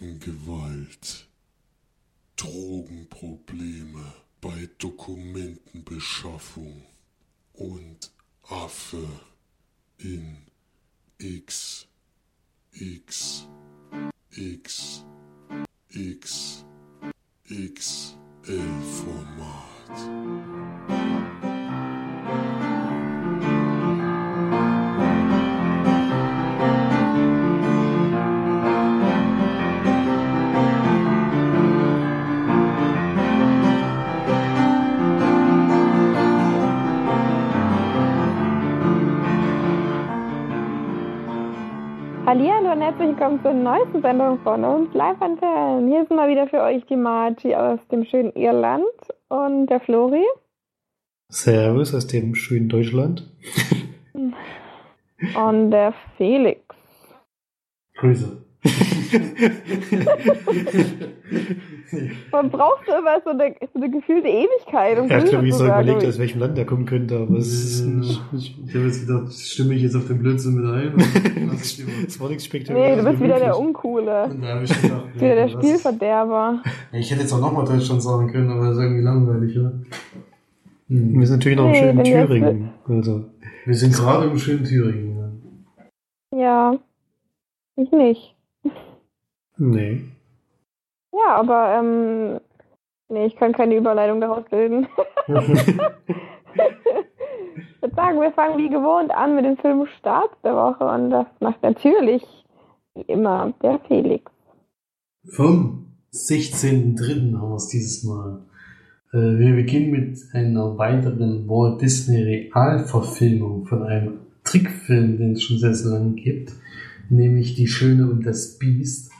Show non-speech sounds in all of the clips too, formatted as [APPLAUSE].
Waffengewalt, Drogenprobleme bei Dokumentenbeschaffung und Affe in X Sendung von uns Live Antennen. Hier sind mal wieder für euch die Margie aus dem schönen Irland und der Flori. Servus aus dem schönen Deutschland. Und der Felix. Grüße. [LAUGHS] [LAUGHS] Man braucht immer so eine, so eine gefühlte Ewigkeit, um Ja, ich glaube, ich zu so überlegt, aus welchem Land der kommen könnte, aber es ist nicht, Ich habe jetzt gedacht, stimme ich jetzt auf den Blödsinn mit ein? Es [LAUGHS] war nichts Nee, spektakuläres. du bist wieder der. Uncoole. Und da habe ich gedacht, nee, [LAUGHS] Wieder der? Spielverderber. Ja, Ich hätte jetzt auch nochmal Deutschland sagen können, aber das ist irgendwie langweilig, oder? Hm. Wir sind natürlich noch im Nee, schönen Thüringen. Also, Wir sind gerade im schönen Thüringen. Ja. Ja. Ich nicht. Nee. Ja, aber, ähm, nee, ich kann keine Überleitung daraus bilden. [LAUGHS] ich würde sagen, wir fangen wie gewohnt an mit dem Film Start der Woche und das macht natürlich, wie immer, der Felix. Vom 16.03. haben wir es dieses Mal. Äh, wir beginnen mit einer weiteren Walt Disney Realverfilmung von einem Trickfilm, den es schon sehr, sehr lange gibt, nämlich Die Schöne und das Biest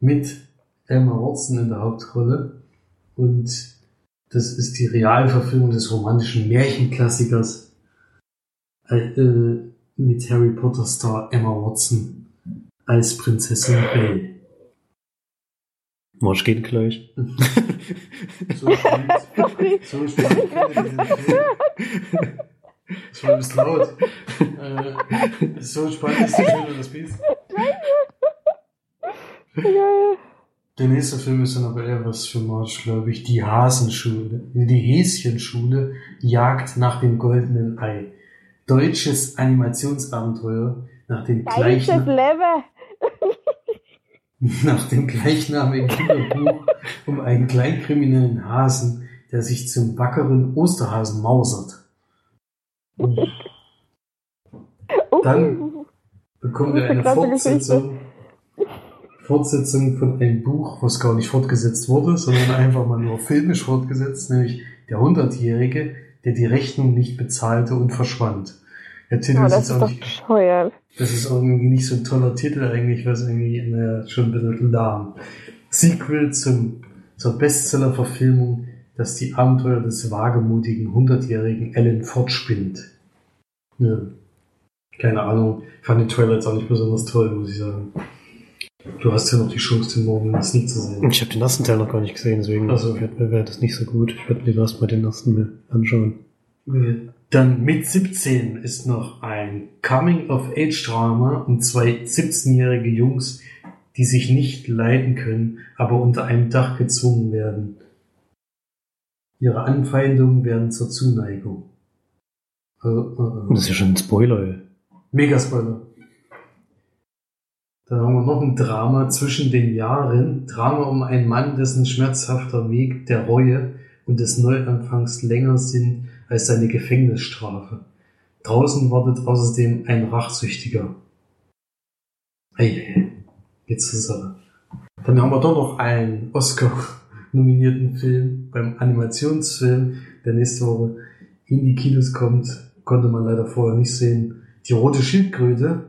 mit Emma Watson in der Hauptrolle. Und das ist die Realverfilmung des romantischen Märchenklassikers äh, äh, mit Harry Potter Star Emma Watson als Prinzessin Belle. Marsch geht gleich. So spannend. So spannend. Das war ein bisschen laut. Äh, so spannend ist die Schöne das Biest. Geil. Der nächste Film ist dann aber eher was für Marge, glaube ich. Die Hasenschule. Die Häschenschule jagt nach dem goldenen Ei. Deutsches Animationsabenteuer nach dem gleichen, [LAUGHS] nach dem gleichnamigen Kinderbuch um einen kleinkriminellen Hasen, der sich zum wackeren Osterhasen mausert. Dann Uh, bekommen wir eine Fortsetzung, Fortsetzung von einem Buch, was gar nicht fortgesetzt wurde, sondern einfach mal nur filmisch fortgesetzt, nämlich Der Hundertjährige, der die Rechnung nicht bezahlte und verschwand. Der Titel oh, ist das jetzt ist auch doch nicht, bescheuert. das ist irgendwie nicht so ein toller Titel eigentlich, was irgendwie naja, schon ein bisschen lahm. Sequel zum, zur Bestseller-Verfilmung, das die Abenteuer des wagemutigen hundertjährigen Ellen fortspinnt. Ja. Keine Ahnung, ich fand den Trailer jetzt auch nicht besonders toll, muss ich sagen. Du hast ja noch die Chance, den morgen das nicht zu sehen. Ich habe den ersten Teil noch gar nicht gesehen, deswegen also, wäre wär das nicht so gut. Ich werde lieber erst mal den ersten mir anschauen. Dann mit 17 ist noch ein Coming-of-Age-Drama um zwei 17-jährige Jungs, die sich nicht leiden können, aber unter einem Dach gezwungen werden. Ihre Anfeindungen werden zur Zuneigung. Äh, äh, äh. Das ist ja schon ein Spoiler, ey. Mega Spoiler. Dann haben wir noch ein Drama zwischen den Jahren. Drama um einen Mann, dessen schmerzhafter Weg der Reue und des Neuanfangs länger sind als seine Gefängnisstrafe. Draußen wartet außerdem ein Rachsüchtiger. Eieiei, jetzt zur Sache. Dann haben wir doch noch einen Oscar-nominierten Film beim Animationsfilm, der nächste Woche in die Kinos kommt. Konnte man leider vorher nicht sehen. Die rote Schildkröte,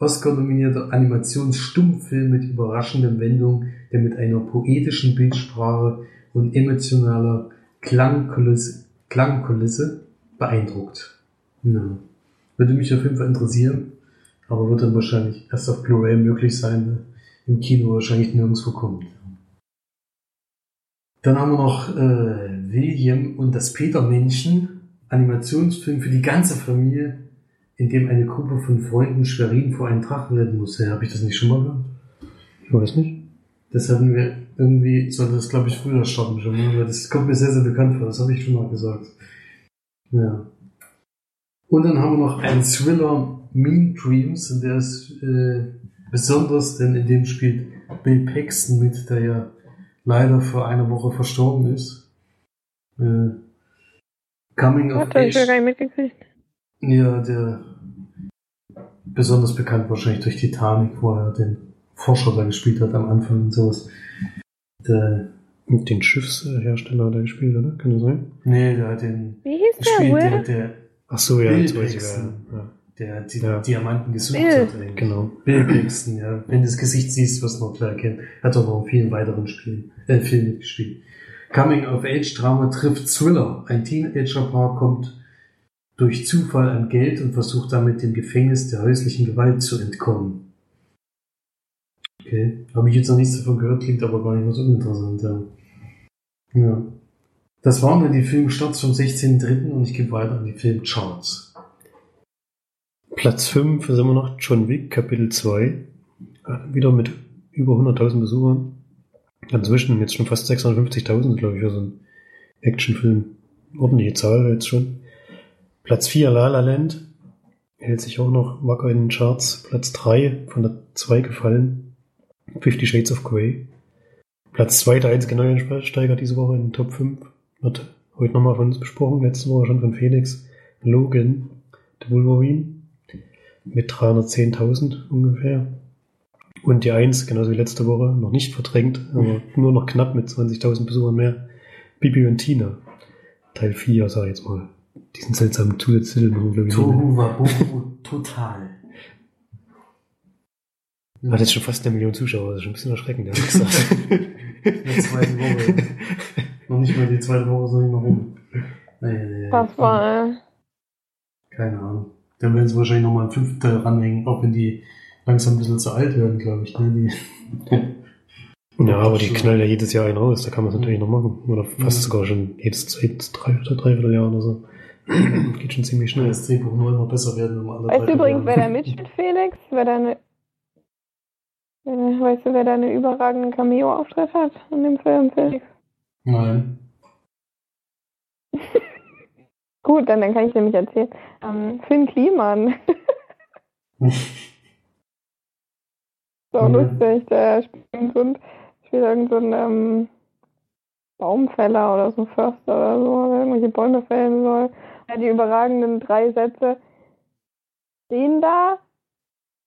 Oscar-nominierte Animationsstummfilm mit überraschenden Wendungen, der mit einer poetischen Bildsprache und emotionaler Klangkulisse, Klangkulisse beeindruckt. Ja. Würde mich auf jeden Fall interessieren, aber wird dann wahrscheinlich erst auf Blu-ray möglich sein, weil im Kino wahrscheinlich nirgendwo kommt. Dann haben wir noch äh, William und das Petermännchen, Animationsfilm für die ganze Familie in dem eine Gruppe von Freunden Schwerin vor einen Drachen retten musste. Habe ich das nicht schon mal gehört? Ich weiß nicht. Das hatten wir irgendwie, sollte das glaube ich früher starten schon mal, weil das kommt mir sehr, sehr bekannt vor, das habe ich schon mal gesagt. Ja. Und dann haben wir noch einen Thriller Mean Dreams, und der ist äh, besonders, denn in dem spielt Bill Paxton mit, der ja leider vor einer Woche verstorben ist. Äh, Coming of Hat er Age. schon gar nicht mitgekriegt. Ja, der besonders bekannt wahrscheinlich durch Titanic, wo er den Forscher da gespielt hat am Anfang und sowas. Der, Und den Schiffshersteller hat er gespielt, oder? Kann das sein? nee, der hat den Wie hieß der, gespielt, der, Will? der, Ach so, ja, Bill jetzt weiß ich Paxton. wer. Ja, der die Ja. Diamanten gesucht Bill. hat. Eigentlich. genau. Bill Paxton, ja. Wenn du das Gesicht siehst, wirst du noch klar erkennen. Hat auch noch in vielen weiteren Spielen, äh, Filmen mitgespielt. Coming of Age Drama trifft Thriller. Ein Teenager-Paar kommt durch Zufall an Geld und versucht damit dem Gefängnis der häuslichen Gewalt zu entkommen. Okay. Habe ich jetzt noch nichts davon gehört, klingt aber gar nicht mehr so uninteressant, ja. Ja. Das waren dann die Filmstarts vom 16.3. und ich gebe weiter an die Filmcharts. Platz 5 sind wir noch John Wick, Kapitel 2. Äh, Wieder mit über 100.000 Besuchern. Inzwischen jetzt schon fast 650.000, glaube ich, für so einen Actionfilm. Ordentliche Zahl jetzt schon. Platz 4 La La Land. Hält sich auch noch wacker in den Charts. Platz 3 von der 2 gefallen. Fifty Shades of Grey. Platz 2 der einzige Neuansteiger diese Woche in den Top 5. Wird heute nochmal von uns besprochen. Letzte Woche schon von Felix. Logan, der Wolverine mit 310.000 ungefähr. Und die 1, genauso wie letzte Woche, noch nicht verdrängt, aber nur noch knapp mit 20.000 Besuchern mehr. Bibi und Tina. Teil 4, sag ich jetzt mal. Diesen seltsamen Zusatztitel, man, glaube ich. Tohu Wabohu total. Hat jetzt schon fast eine Million Zuschauer, das ist schon ein bisschen erschreckend, [LAUGHS] ehrlich gesagt. In der zweiten Woche. noch nicht mal die zweite Woche, nicht mal rum. Nee. Das war, äh, Keine Ahnung. Dann werden sie wahrscheinlich nochmal einen fünften Teil ranhängen, auch wenn die langsam ein bisschen zu alt werden, glaube ich. Ne? Die, [LAUGHS] ja, aber die knallen ja jedes Jahr einen raus, da kann man es natürlich noch machen. Oder fast Ja. sogar schon jedes zweit, drei oder dreiviertel Jahr oder so. Geht schon ziemlich schnell. das Drehbuch nur immer besser werden, wenn man alle weißt du übrigens, wer da mitspielt, Felix? Wer da eine, äh, weißt du, wer da einen überragenden Cameo-Auftritt hat in dem Film, Felix? Nein. [LAUGHS] Gut, dann, dann kann ich nämlich erzählen. Ähm, Finn Kliman. [LAUGHS] so Mhm. lustig, der spielt irgend so ähm, Baumfäller oder so ein Förster oder so, der irgendwelche Bäume fällen soll. Hat die überragenden drei Sätze. Den da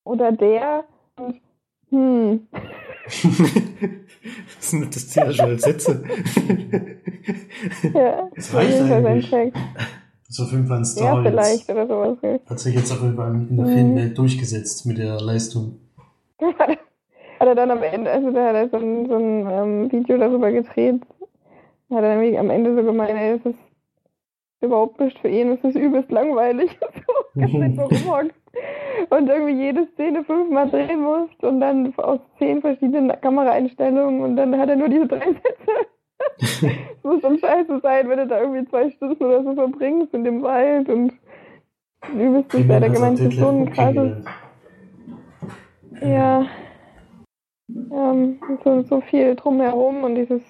oder der und hm. [LAUGHS] das sind das ja schon Sätze. Ja, Das reicht eigentlich. Das ist auf jeden Fall ein Ja, vielleicht oder sowas. Hat sich jetzt auf jeden Fall in der Mhm. Filmwelt durchgesetzt mit der Leistung. [LAUGHS] hat er dann am Ende, also da hat er so ein, so ein ähm, Video darüber gedreht, hat er nämlich am Ende so gemeint, ey, das ist überhaupt nicht für ihn, das ist übelst langweilig. [LAUGHS] nicht. [LAUGHS] Und irgendwie jede Szene fünfmal drehen muss und dann aus zehn verschiedenen Kameraeinstellungen und dann hat er nur diese drei Sätze. [LAUGHS] Es muss schon scheiße sein, wenn du da irgendwie zwei Stunden oder so verbringst in dem Wald und übelst ist ja, der ist so ein krasses ja. Ähm, so, so viel drumherum und dieses,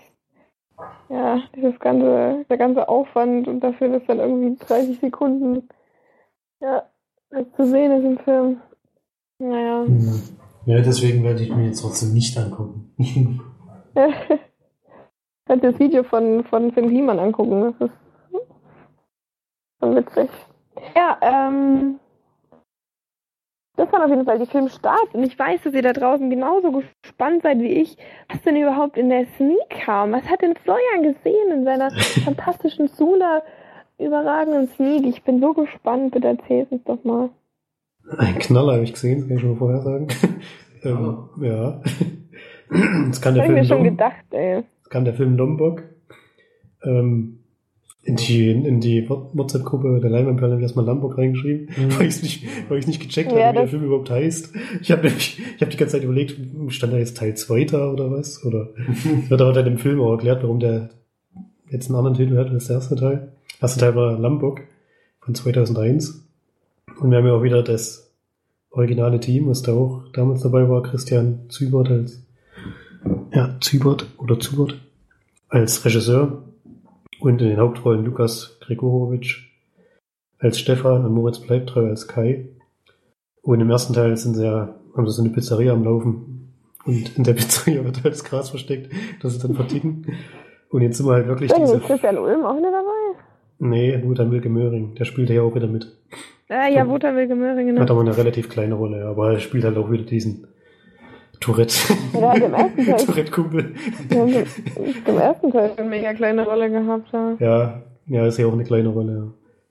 ja, dieses ganze, der ganze Aufwand und dafür, dass dann irgendwie 30 Sekunden, ja, zu sehen ist im Film. Naja. Mhm. Ja, deswegen werde ich mir jetzt trotzdem nicht angucken. [LAUGHS] Kannst das Video von, von Finn Kliman angucken, das ist schon witzig. Ja, ähm, das waren auf jeden Fall die Filmstarts und ich weiß, dass ihr da draußen genauso gespannt seid wie ich, was denn überhaupt in der Sneak kam. Was hat denn Florian gesehen in seiner [LAUGHS] fantastischen Sula überragenden Sneak? Ich bin so gespannt, bitte erzähl uns doch mal. Ein Knaller habe ich gesehen, das kann ich schon mal vorher sagen. [LAUGHS] ähm, ja. [CLEARS THROAT] Das kann Das der habe ich mir Film schon gedacht, ey. das kann der Film Lombok. Ähm, in die, in die WhatsApp-Gruppe der Leinwandperle habe ich erstmal Lombok reingeschrieben, Mhm. [LAUGHS] weil ich es nicht, weil ich nicht gecheckt Ja, habe, wie der Film überhaupt heißt. Ich habe nämlich, ich habe die ganze Zeit überlegt, stand da jetzt Teil 2 da oder was? Oder es [LAUGHS] wird aber dann im Film auch erklärt, warum der jetzt einen anderen Titel hat als der erste Teil. Der erste Teil war Lombok von 2001. Und wir haben ja auch wieder das originale Team, was da auch damals dabei war, Christian Zübert als, ja, Zübert oder Zubert als Regisseur und in den Hauptrollen Lukas Gregorowitsch als Stefan und Moritz Bleibtreu als Kai. Und im ersten Teil sind sie ja, haben sie so eine Pizzeria am Laufen und in der Pizzeria wird halt das Gras versteckt, dass sie dann verticken. Und jetzt sind wir halt wirklich Ist diese... Christian Ulm auch nicht dabei? Nee, Wotan Wilke Möhring, der spielt ja auch wieder mit. Ah, ja, Wotan Wilke Möhring, genau. Hat aber eine relativ kleine Rolle, aber er spielt halt auch wieder diesen Tourette. Ja, [LAUGHS] hat im ersten Teil- Tourette-Kumpel. Im- im ersten Teil eine mega kleine Rolle gehabt. Ja. Ja, ja, ist ja auch eine kleine Rolle,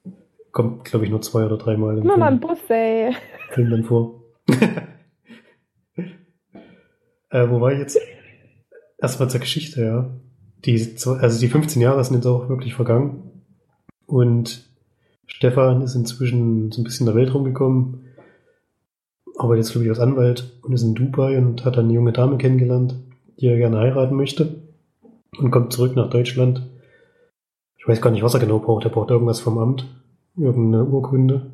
ja. Kommt, glaube ich, nur zwei oder dreimal im Nur mal ein Film, Bus, ey. Film dann vor. [LAUGHS] äh, wo war ich jetzt? Erstmal zur Geschichte, ja. Die, also die 15 Jahre sind jetzt auch wirklich vergangen. Und Stefan ist inzwischen so ein bisschen in der Welt rumgekommen, arbeitet jetzt, glaube ich, als Anwalt und ist in Dubai und hat dann eine junge Dame kennengelernt, die er gerne heiraten möchte. Und kommt zurück nach Deutschland. Ich weiß gar nicht, was er genau braucht. Er braucht irgendwas vom Amt. Irgendeine Urkunde.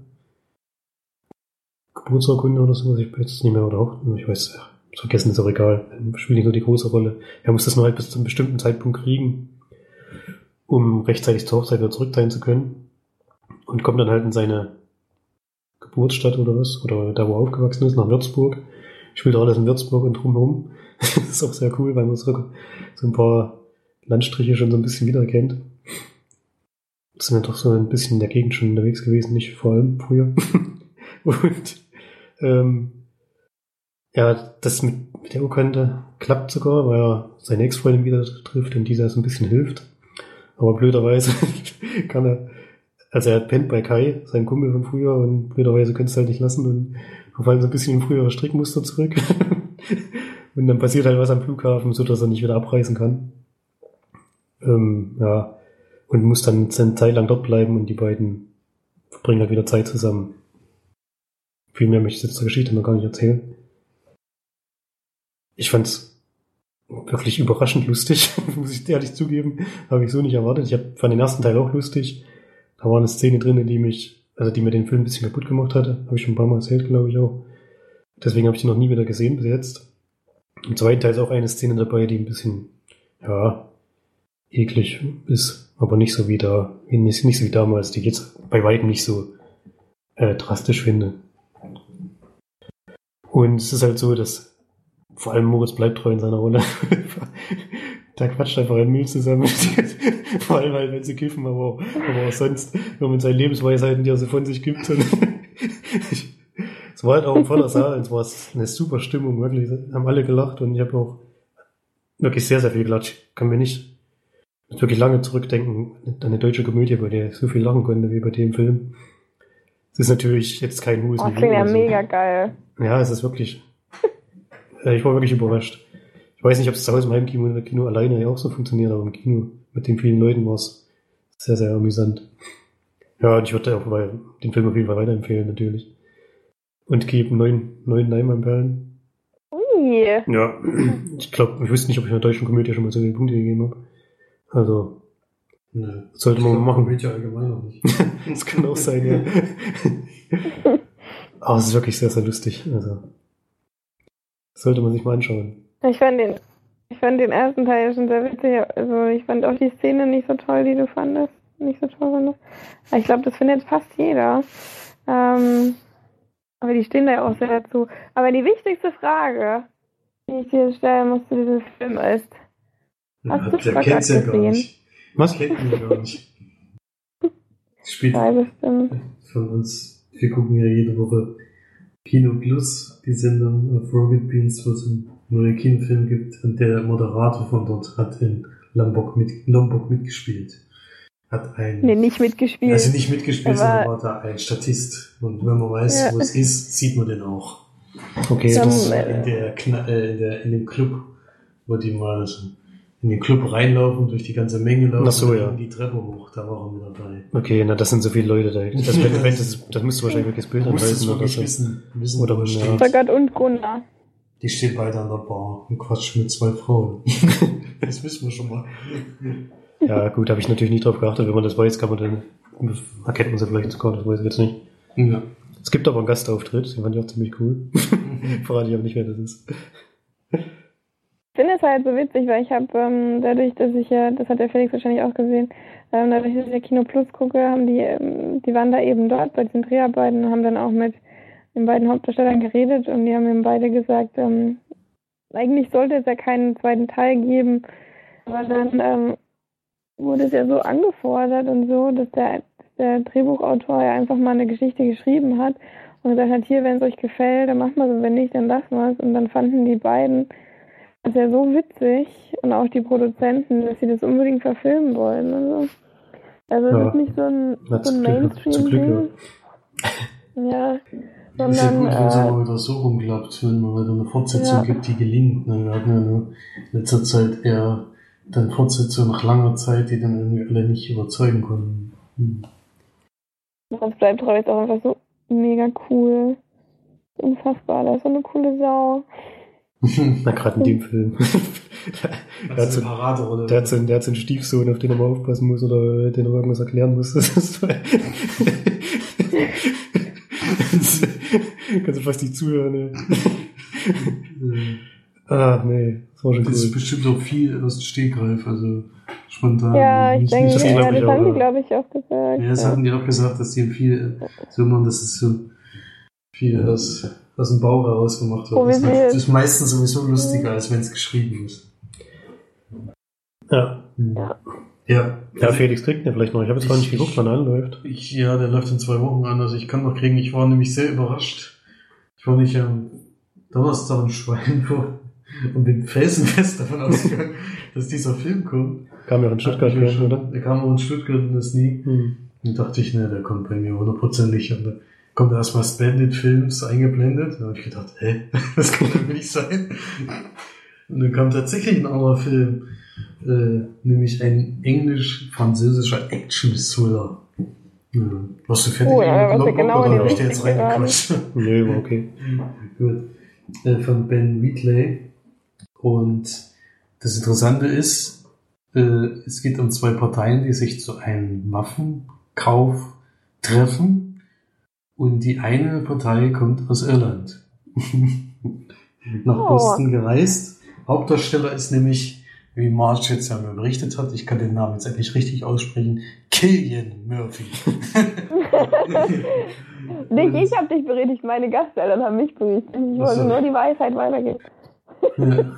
Geburtsurkunde oder so, ich weiß nicht mehr, oder auch, ich weiß, vergessen ist auch egal, spielt nicht so die große Rolle. Er muss das nur halt bis zu einem bestimmten Zeitpunkt kriegen, um rechtzeitig zur Hochzeit wieder zurück sein zu können. Und kommt dann halt in seine Geburtsstadt oder was, oder da wo er aufgewachsen ist, nach Würzburg. Spielt auch alles in Würzburg und drumherum. das [LAUGHS] ist auch sehr cool, weil man so, ein paar Landstriche schon so ein bisschen wiedererkennt. Sind ja doch so ein bisschen in der Gegend schon unterwegs gewesen, nicht vor allem früher. [LAUGHS] und ähm, ja, das mit, mit der Urkunde klappt sogar, weil er seine Ex-Freundin wieder trifft und dieser so ein bisschen hilft. Aber blöderweise [LAUGHS] kann er, also er pennt bei Kai, sein Kumpel von früher, und blöderweise könnte es halt nicht lassen und verfallen so ein bisschen in frühere Strickmuster zurück. [LAUGHS] und dann passiert halt was am Flughafen, so dass er nicht wieder abreisen kann. Ähm, ja, und muss dann eine Zeit lang dort bleiben und die beiden verbringen halt wieder Zeit zusammen. Viel mehr möchte ich jetzt zur Geschichte noch gar nicht erzählen. Ich fand's wirklich überraschend lustig, [LAUGHS] muss ich ehrlich zugeben. Habe ich so nicht erwartet. Ich fand den ersten Teil auch lustig. Da war eine Szene drin, die mich, also die mir den Film ein bisschen kaputt gemacht hatte. Habe ich schon ein paar Mal erzählt, glaube ich auch. Deswegen habe ich den noch nie wieder gesehen bis jetzt. Im zweiten Teil ist auch eine Szene dabei, die ein bisschen, ja, eklig ist, aber nicht so wie da, nicht, nicht so wie damals, die ich jetzt bei weitem nicht so äh, drastisch finde. Und es ist halt so, dass vor allem Moritz bleibt treu in seiner Rolle. [LAUGHS] da quatscht einfach ein Müll zusammen. [LAUGHS] vor allem halt, wenn sie kiffen, aber auch, aber auch sonst, nur mit seinen Lebensweisheiten, die er so von sich gibt. [LAUGHS] Es war halt auch ein voller Saal, es war eine super Stimmung, wirklich. Haben alle gelacht und ich habe auch wirklich sehr, sehr viel gelacht. Ich kann mir nicht wirklich lange zurückdenken an eine deutsche Komödie, bei der ich so viel lachen konnte wie bei dem Film. Es ist natürlich jetzt kein hohes Oh, klingt ja so. mega geil. Ja, es ist wirklich. [LAUGHS] Ich war wirklich überrascht. Ich weiß nicht, ob es zu Hause im Heimkino oder Kino alleine ja auch so funktioniert, aber im Kino mit den vielen Leuten war es sehr, sehr amüsant. Ja, und ich würde auch weil, den Film auf jeden Fall weiterempfehlen, natürlich. Und gebe neun, neun Neimann-Perlen. Ui. Ja, ich glaube, ich wüsste nicht, ob ich einer deutschen Komödie schon mal so viele Punkte gegeben habe. Also, Nö. sollte man Ich glaub, machen. Komödie allgemein noch nicht. [LAUGHS] Das kann auch sein, ja. [LAUGHS] Aber es ist wirklich sehr, sehr lustig. Also, sollte man sich mal anschauen. Ich fand den, ich fand den ersten Teil schon sehr witzig. Also ich fand auch die Szene nicht so toll, die du fandest. Nicht so toll fandest. Aber ich glaube, das findet fast jeder. Ähm, aber die stehen da ja auch sehr dazu. Aber die wichtigste Frage, die ich dir stellen muss zu diesem Film ist, Hast du der kennt's ja gar gesehen? nicht. Was? Kennt ihn gar nicht. [LAUGHS] Spielt von uns. Wir gucken ja jede Woche Kino Plus, die Sendung auf Rocket Beans, wo es einen neuen Kinofilm gibt. Und der Moderator von dort hat in Lombok, mit, Lombok mitgespielt. Hat ein, Nee, nicht mitgespielt. also nicht mitgespielt, Aber- sondern war da ein Statist. Und wenn man weiß, Ja. wo es ist, sieht man den auch. Okay, Dann- das, in der, äh, in der in dem Club, wo die mal so in den Club reinlaufen, durch die ganze Menge laufen Ach so, und ja. die Treppe hoch, da war er mit dabei. okay, na, das sind so viele Leute da. Das, [LAUGHS] wenn, wenn, das, das müsst du wahrscheinlich wirklich das Bild anhalten oder so. wissen, wissen Oder wo er ja. steht. Sagat und Gunnar. Die stehen beide an der Bar und quatschen mit zwei Frauen. [LAUGHS] das wissen wir schon mal. Ja, gut, habe ich natürlich nicht drauf geachtet. Wenn man das weiß, kann man dann, erkennt man sie vielleicht sogar, das weiß ich jetzt nicht. Ja. Es gibt aber einen Gastauftritt, den fand ich auch ziemlich cool. [LAUGHS] Verrate ich aber nicht, wer das ist. Ich finde es halt so witzig, weil ich habe ähm, dadurch, dass ich ja, das hat der Felix wahrscheinlich auch gesehen, ähm, dadurch, dass ich ja Kino Plus gucke, haben die, ähm, die waren da eben dort bei diesen Dreharbeiten und haben dann auch mit den beiden Hauptdarstellern geredet und die haben eben beide gesagt, ähm, eigentlich sollte es ja keinen zweiten Teil geben, aber dann ähm, wurde es ja so angefordert und so, dass der, der Drehbuchautor ja einfach mal eine Geschichte geschrieben hat und gesagt hat, hier, wenn es euch gefällt, dann macht mal so, wenn nicht, dann lassen wir es. Und dann fanden die beiden das ja so witzig und auch die Produzenten, dass sie das unbedingt verfilmen wollen. Also, also Ja. es ist nicht so ein, so ein Mainstream-Ding. Ja, ist ja sondern gut, wenn es äh, aber wieder so rumklappt, wenn man wieder eine Fortsetzung Ja. gibt, die gelingt. Ne? Wir hatten ja nur in letzter Zeit eher dann Fortsetzungen nach langer Zeit, die dann irgendwie alle nicht überzeugen konnten. Hm. das bleibt Troll jetzt auch einfach so mega cool. Unfassbar, das ist so eine coole Sau. [LAUGHS] Na, gerade in dem Film. [LAUGHS] der, hat so, Paraderolle. der, hat so, der hat so einen Stiefsohn, auf den er mal aufpassen muss oder den er irgendwas erklären muss. [LAUGHS] Das ist. [LAUGHS] Kannst du fast nicht zuhören, ne? Äh, Ah, nee, das war schon Das ist cool. bestimmt auch viel aus dem Stegreif, also spontan. Ja, ich Nicht- denke, nicht das ja, das haben die, glaube ich, auch gesagt. Ja, das ja. hatten die auch gesagt, dass die viel so machen, dass es so viel aus, aus dem Bauch heraus gemacht wird. Oh, das, das ist meistens sowieso lustiger, als wenn es geschrieben ist. Ja. Ja. Ja. ja, Felix kriegt den vielleicht noch. Ich habe jetzt gar nicht Ich- geguckt, wann er anläuft. Ich, ja, der läuft in zwei Wochen an, also ich kann noch kriegen. Ich war nämlich sehr überrascht. Ich war nicht am Donnerstag in Schweinfurt [LAUGHS] und bin felsenfest davon ausgegangen, [LAUGHS] dass dieser Film kommt. Kam ja auch in Stuttgart, gell, schon- oder? Der kam auch in Stuttgart und das nie. Hm. Und dachte ich, ne, der kommt bei mir hundertprozentig. Und dann kommt erstmal Splendid Films eingeblendet. Und dann habe ich gedacht, hä, [LAUGHS] das kann doch nicht sein. Und dann kam tatsächlich ein anderer Film, äh, nämlich ein englisch-französischer Action-Thriller. Ja. Warst du fertig Oh, ja, Logbook genau oder in die hab ich dir jetzt reingequatscht? [LAUGHS] Nee, okay. [LAUGHS] Gut. Äh, von Ben Wheatley. Und das Interessante ist, äh, es geht um zwei Parteien, die sich zu einem Waffenkauf treffen. Und die eine Partei kommt aus Irland. [LAUGHS] Nach Oh. Boston gereist. Hauptdarsteller ist nämlich, wie Marge jetzt ja mir berichtet hat, ich kann den Namen jetzt endlich richtig aussprechen, Killian Murphy. [LAUGHS] Nicht ich habe dich berichtigt, meine Gasteltern haben mich berichtigt. Ich wollte nur die Weisheit weitergeben. Ja.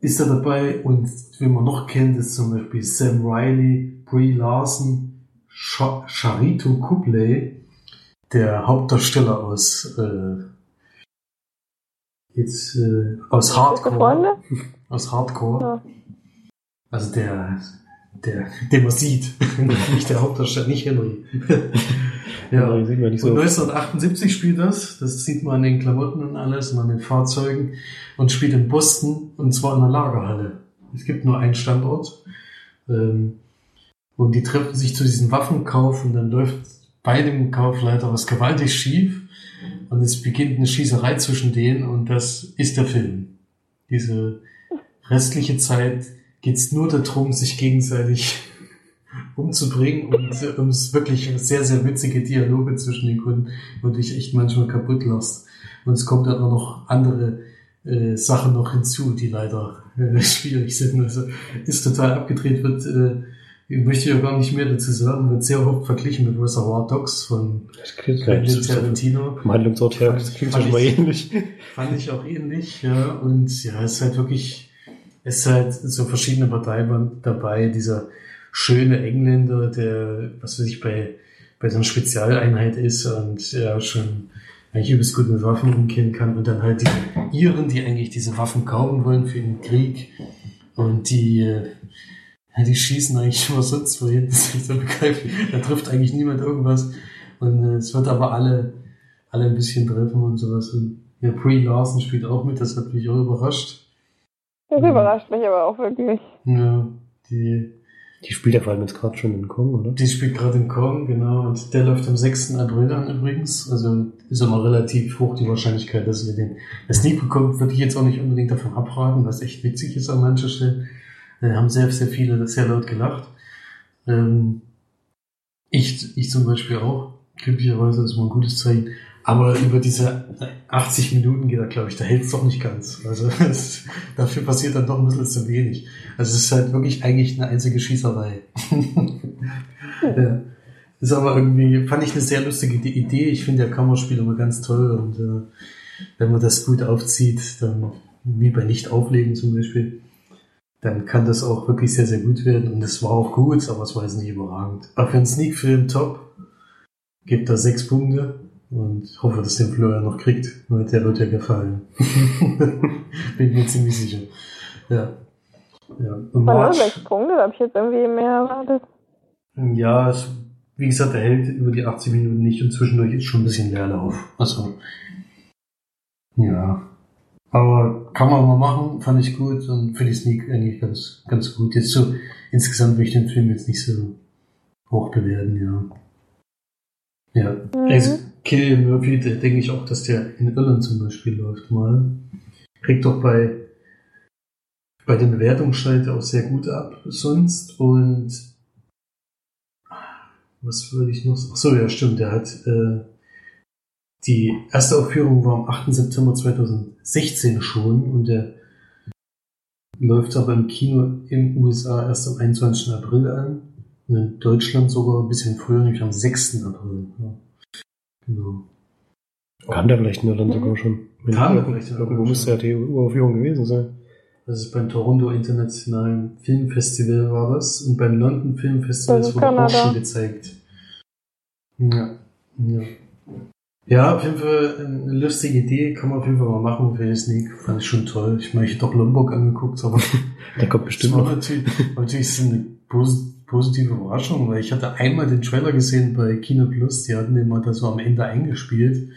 ist er dabei und wen man noch kennt, ist zum Beispiel Sam Riley, Brie Larson, Sha- Charito Kubley, der Hauptdarsteller aus äh, jetzt äh, aus Hardcore, aus Hardcore, Ja. Also der der den man sieht, [LAUGHS] nicht der Hauptdarsteller, nicht Henry. [LAUGHS] Ja, ja. sieht man nicht Und so. 1978 spielt das. Das sieht man an den Klamotten und alles und an den Fahrzeugen. Und spielt in Boston und zwar in einer Lagerhalle. Es gibt nur einen Standort. Ähm, Und die treffen sich zu diesem Waffenkauf und dann läuft bei dem Kauf leider was gewaltig schief. Und es beginnt eine Schießerei zwischen denen und das ist der Film. Diese restliche Zeit geht's nur darum, sich gegenseitig umzubringen und um es wirklich sehr, sehr witzige Dialoge zwischen den Kunden und dich echt manchmal kaputt lässt. Und es kommt dann auch noch andere äh, Sachen noch hinzu, die leider äh, [LAUGHS] schwierig sind. Also ist total abgedreht, wird, äh, möchte ich ja gar nicht mehr dazu sagen, wird sehr oft verglichen mit Reservoir Dogs von Quentin Tarantino. vom Handlungsort her, das klingt schon mal ähnlich. Fand ich auch ähnlich, ja. Und ja, es ist halt wirklich, es ist halt so verschiedene Parteien dabei. Dieser schöne Engländer, der, was weiß ich, bei, bei so einer Spezialeinheit ist und ja schon eigentlich übelst gut mit Waffen umgehen kann. Und dann halt die Iren, die eigentlich diese Waffen kaufen wollen für den Krieg. Und die, äh, ja, die schießen eigentlich immer sonst wohin. [LAUGHS] Das ist so begreiflich. Da trifft eigentlich niemand irgendwas. Und äh, es wird aber alle, alle ein bisschen treffen und sowas. Und ja, Brie Larson spielt auch mit, das hat mich auch überrascht. Das Mhm. überrascht mich aber auch wirklich. Ja, die, Die spielt ja vor allem jetzt gerade schon in Kong, oder? die spielt gerade in Kong, genau, und der läuft am 6. April an übrigens. Also ist immer relativ hoch die Wahrscheinlichkeit, dass ihr den das Sneak bekommt, würde ich jetzt auch nicht unbedingt davon abraten, was echt witzig ist an manchen Stellen. Da haben sehr, sehr viele sehr laut gelacht. Ähm, ich, ich zum Beispiel auch, glücklicherweise, das ist mal ein gutes Zeichen. Aber über diese 80 Minuten geht er, glaube ich, da hält es doch nicht ganz. Also [LAUGHS] es, dafür passiert dann doch ein bisschen zu wenig. Also es ist halt wirklich eigentlich eine einzige Schießerei. [LAUGHS] ja. Ist aber irgendwie, fand ich eine sehr lustige Idee. Ich finde ja Kammerspiel immer ganz toll und äh, wenn man das gut aufzieht, dann wie bei Nicht-Auflegen zum Beispiel, dann kann das auch wirklich sehr, sehr gut werden. Und es war auch gut, aber es war jetzt nicht überragend. Aber für einen Sneak-Film top. Gibt da sechs Punkte und hoffe, dass den Florian noch kriegt, weil der wird ja gefallen. [LAUGHS] Bin mir ziemlich sicher. Ja. Ja. Und War nur March, sechs Punkte, da habe ich jetzt irgendwie mehr erwartet. ja, es, wie gesagt, er hält über die 80 Minuten nicht und zwischendurch ist schon ein bisschen Leerlauf. Also, ja. Aber kann man mal machen, fand ich gut und für die Sneak eigentlich ganz, ganz gut. Jetzt so, insgesamt will ich den Film jetzt nicht so hoch bewerten, ja. Ja. Mhm. Also, Kill Murphy, da denke ich auch, dass der in Irland zum Beispiel läuft mal. Kriegt doch bei, bei den Bewertungen schneidet er auch sehr gut ab sonst und was würde ich noch sagen? Ach so, ja, stimmt. Der hat äh, die erste Aufführung war am 8. September 2016 schon und der läuft aber im Kino in den USA erst am 21. April an in Deutschland sogar ein bisschen früher, nämlich am 6. April. Ja. Genau. Kam der vielleicht in Irland sogar schon? Kam der vielleicht in Irgendwo müsste ja die Uraufführung gewesen sein. Das ist beim Toronto Internationalen Filmfestival war das und beim London Filmfestival ist wurde auch schon gezeigt. Ja. ja. Ja, auf jeden Fall eine lustige Idee, kann man auf jeden Fall mal machen für die Sneak. Fand ich schon toll. Ich meine, ich hätte doch Lombok angeguckt, aber [LAUGHS] Der kommt das bestimmt war noch. natürlich, natürlich so eine pos positive Überraschung, weil ich hatte einmal den Trailer gesehen bei Kino Plus, die hatten den mal da so am Ende eingespielt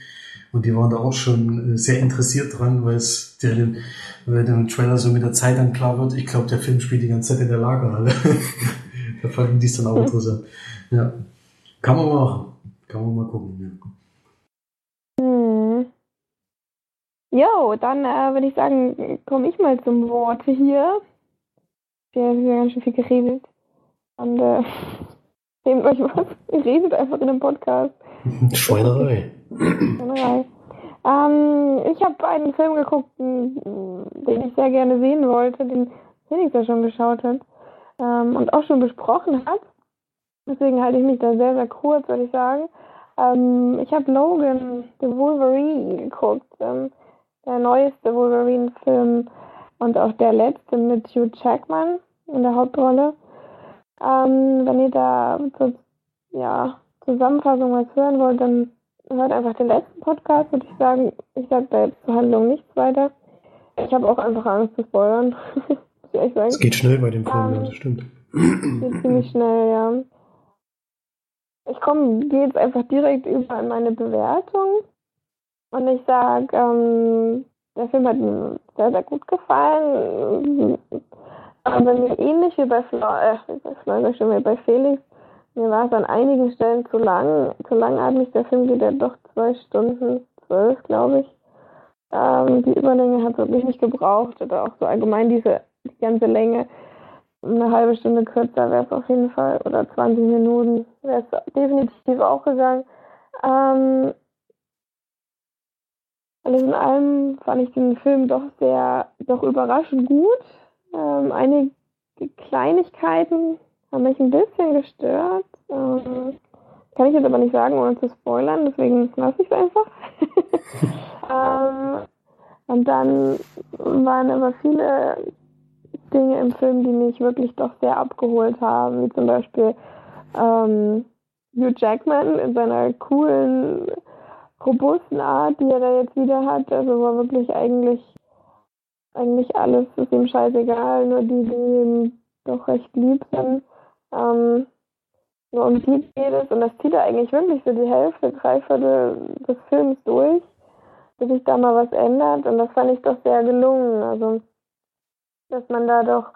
und die waren da auch schon äh, sehr interessiert dran, weil es der, weil dem Trailer so mit der Zeit dann klar wird, ich glaube, der Film spielt die ganze Zeit in der Lagerhalle. [LAUGHS] da fanden die es dann auch interessant. Ja. Kann man machen. Kann man mal gucken. Ja. Hm. Jo, dann äh, würde ich sagen, komme ich mal zum Wort hier. Wir haben ja ganz schön viel geredet. Und äh, [LAUGHS] nehmt euch was. Ihr redet einfach in einem Podcast. Schweinerei. Generell. Ähm, ich habe einen Film geguckt, den ich sehr gerne sehen wollte, den Felix ja schon geschaut hat ähm, und auch schon besprochen hat. Deswegen halte ich mich da sehr, sehr kurz, würde ich sagen. Ähm, ich habe Logan, The Wolverine, geguckt. Ähm, der neueste Wolverine-Film und auch der letzte mit Hugh Jackman in der Hauptrolle. Ähm, wenn ihr da zur ja, Zusammenfassung was hören wollt, dann hört einfach den letzten Podcast, würde ich sagen. Ich sage da jetzt zur Handlung nichts weiter. Ich habe auch einfach Angst zu spoilern. [LAUGHS] Es geht schnell bei dem Film, Ähm, ja, das stimmt. Geht ziemlich schnell, ja. Ich komme, gehe jetzt einfach direkt über in meine Bewertung. Und ich sage, ähm, der Film hat mir sehr, sehr gut gefallen. Aber mir ähnlich wie bei Flo, äh, bei ich schon, bei Felix. Mir war es an einigen Stellen zu lang, zu langatmig. Der Film geht ja doch zwei Stunden, zwölf, glaube ich. Ähm, die Überlänge hat wirklich nicht gebraucht. Oder auch so allgemein diese, die ganze Länge eine halbe Stunde kürzer wäre es auf jeden Fall oder 20 Minuten wäre es definitiv auch gegangen. Ähm, alles in allem fand ich den Film doch sehr, doch überraschend gut. Ähm, einige Kleinigkeiten haben mich ein bisschen gestört. Ähm, kann ich jetzt aber nicht sagen, ohne zu spoilern, deswegen lasse ich es einfach. [LAUGHS] ähm, und dann waren aber viele Dinge im Film, die mich wirklich doch sehr abgeholt haben, wie zum Beispiel ähm, Hugh Jackman in seiner coolen, robusten Art, die er da jetzt wieder hat. Also war wirklich eigentlich, eigentlich alles ist ihm scheißegal, nur die, die ihm doch recht lieb sind. Ähm, nur um die geht es und das zieht er eigentlich wirklich so die Hälfte, drei Viertel des Films durch, bis sich da mal was ändert und das fand ich doch sehr gelungen. Also dass man da doch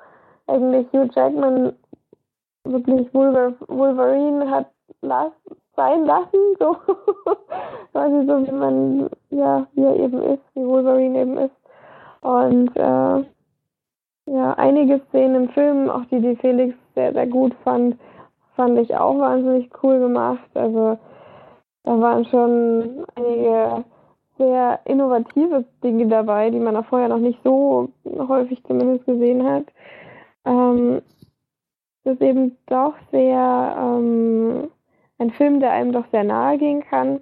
eigentlich Hugh Jackman wirklich Wolver Wolverine hat las sein lassen, so [LAUGHS] quasi so wie man ja wie er eben ist, wie Wolverine eben ist. Und äh, ja, einige Szenen im Film, auch die, die Felix sehr, sehr gut fand, fand ich auch wahnsinnig cool gemacht. Also da waren schon einige sehr innovative Dinge dabei, die man auch vorher noch nicht so häufig zumindest gesehen hat. Ähm, das ist eben doch sehr ähm, ein Film, der einem doch sehr nahe gehen kann.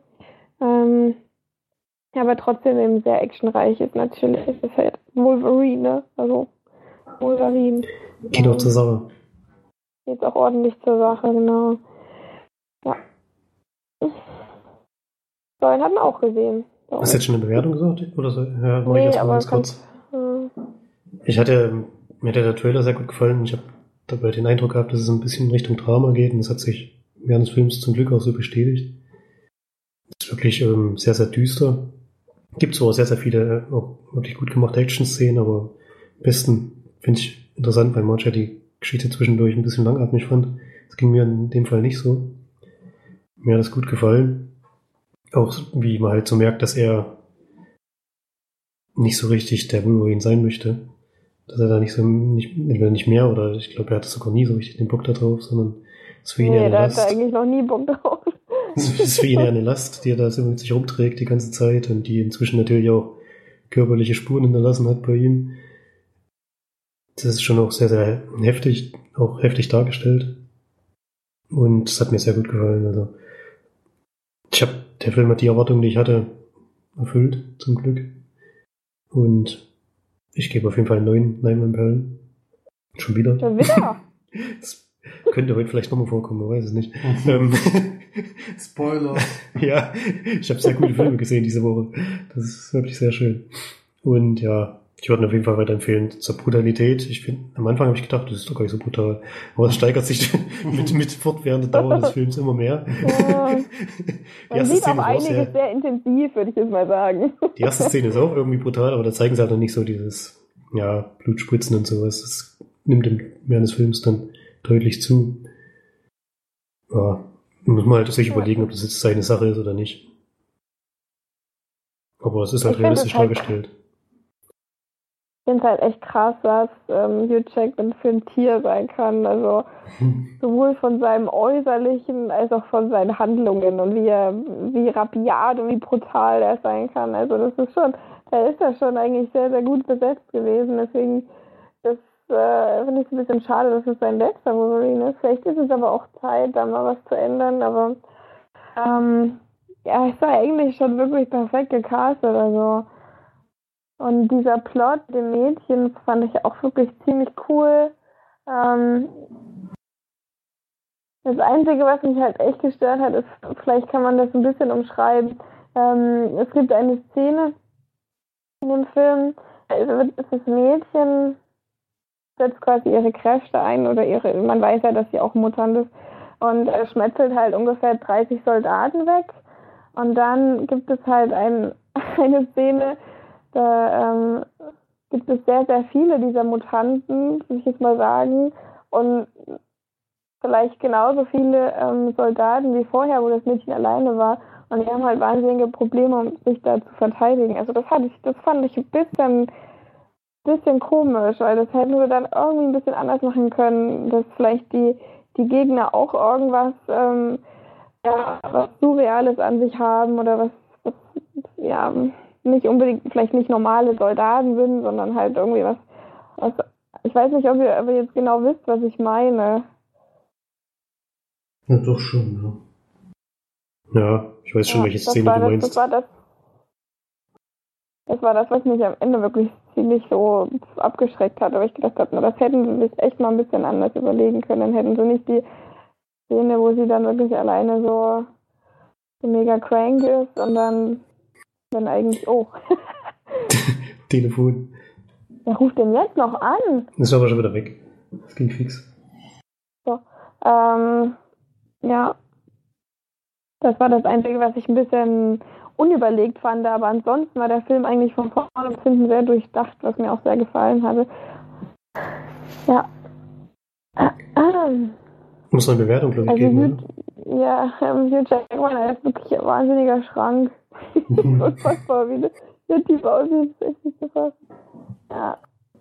Ähm, aber trotzdem eben sehr actionreich ist. Natürlich ist es halt Wolverine, ne? Also Wolverine. Geht auch zur Sache. Geht auch ordentlich zur Sache, genau. Ja. So, den hat man auch gesehen. So. Hast du jetzt schon eine Bewertung gesagt? Oder so? Ja, mach ich Nee, jetzt mal aber ganz kurz. äh, Ich hatte, mir hat der Trailer sehr gut gefallen. Ich habe dabei den Eindruck gehabt, dass es ein bisschen in Richtung Drama geht und das hat sich während des Films zum Glück auch so bestätigt. Es ist wirklich ähm, sehr, sehr düster. Gibt zwar sehr, sehr viele äh, auch wirklich gut gemachte Action-Szenen, aber am besten finde ich interessant, weil mancher die Geschichte zwischendurch ein bisschen langatmig fand. Das ging mir in dem Fall nicht so. Mir hat das gut gefallen. Auch wie man halt so merkt, dass er nicht so richtig der Wolverine sein möchte. Dass er da nicht so, nicht, entweder nicht mehr oder ich glaube, er hatte sogar nie so richtig den Bock da drauf, sondern es für ihn eher nee, eine da hat er Last. eigentlich noch nie Bock drauf. Es ist für ihn eher eine Last, die er da so mit sich rumträgt die ganze Zeit und die inzwischen natürlich auch körperliche Spuren hinterlassen hat bei ihm. Das ist schon auch sehr, sehr heftig, auch heftig dargestellt. Und es hat mir sehr gut gefallen. Also ich habe der Film hat die Erwartungen, die ich hatte, erfüllt, zum Glück. Und ich gebe auf jeden Fall neun Neinwandperlen. Schon wieder. Schon wieder. [LAUGHS] Das könnte heute vielleicht nochmal vorkommen, man weiß es nicht. ähm, [LAUGHS] [LAUGHS] Spoiler. [LAUGHS] ja, ich habe sehr gute Filme gesehen diese Woche. Das ist wirklich sehr schön. Und ja, ich würde ihn auf jeden Fall weiterempfehlen zur Brutalität. Ich finde, am Anfang habe ich gedacht, das ist doch gar nicht so brutal. Aber es steigert sich [LAUGHS] mit, mit fortwährender Dauer des Films immer mehr. Ja. Die Man erste sieht Szene ist auch einiges sehr, sehr intensiv, würde ich jetzt mal sagen. die erste Szene ist auch irgendwie brutal, aber da zeigen sie halt noch nicht so dieses, ja, Blutspritzen und sowas. Das nimmt im während des Films dann deutlich zu. Ja, muss man halt sich Ja. überlegen, ob das jetzt seine Sache ist oder nicht. Aber es ist halt Ich realistisch halt- dargestellt. Ich finde es halt echt krass, was ähm, Hugh Jackman für ein Tier sein kann. Also [LAUGHS] sowohl von seinem Äußerlichen als auch von seinen Handlungen und wie er, wie rabiat und wie brutal er sein kann. Also das ist schon, da ist er schon eigentlich sehr, sehr gut besetzt gewesen. Deswegen, äh, finde ich ein bisschen schade, dass es sein letzter Wolverine ist. Vielleicht ist es aber auch Zeit, da mal was zu ändern, aber ähm, ja, es war eigentlich schon wirklich perfekt gecastet. Also und dieser Plot, dem Mädchen, fand ich auch wirklich ziemlich cool. Ähm, das Einzige, was mich halt echt gestört hat, ist, vielleicht kann man das ein bisschen umschreiben. Ähm, es gibt eine Szene in dem Film, da ist das Mädchen setzt quasi ihre Kräfte ein oder ihre, man weiß ja, dass sie auch Mutant ist und äh, schmetzelt halt ungefähr 30 Soldaten weg. Und dann gibt es halt ein, [LAUGHS] eine Szene, da ähm, gibt es sehr, sehr viele dieser Mutanten, würde ich jetzt mal sagen. Und vielleicht genauso viele ähm, Soldaten wie vorher, wo das Mädchen alleine war. Und die haben halt wahnsinnige Probleme, um sich da zu verteidigen. Also das hatte ich, das fand ich ein bisschen, bisschen komisch, weil das hätten wir dann irgendwie ein bisschen anders machen können, dass vielleicht die, die Gegner auch irgendwas, ähm, ja, was Surreales an sich haben oder was, was ja, nicht unbedingt vielleicht nicht normale Soldaten sind, sondern halt irgendwie was, was ich weiß nicht, ob ihr, ob ihr jetzt genau wisst, was ich meine. Ja, doch schon, ja. Ja, ich weiß schon, Ja, welche Szene du das, meinst. Das war das, das war das, was mich am Ende wirklich ziemlich so abgeschreckt hat, aber ich gedacht habe, na, das hätten sie sich echt mal ein bisschen anders überlegen können. Dann hätten sie nicht die Szene, wo sie dann wirklich alleine so, so mega crank ist und dann, dann eigentlich, oh, [LAUGHS] Telefon. wer ruft denn jetzt noch an? Das war aber schon wieder weg. Das ging fix. Ähm, ja, das war das Einzige, was ich ein bisschen unüberlegt fand, aber ansonsten war der Film eigentlich von vorne bis hinten sehr durchdacht, was mir auch sehr gefallen hatte. Ja. Muss man eine Bewertung, glaube ich, Also geben, Hugh, ja, ähm, Hugh Jackman ist wirklich ein wahnsinniger Schrank. [LAUGHS] Unfassbar, wie der der Typ aussieht, ist echt nicht zu fassen. Ja.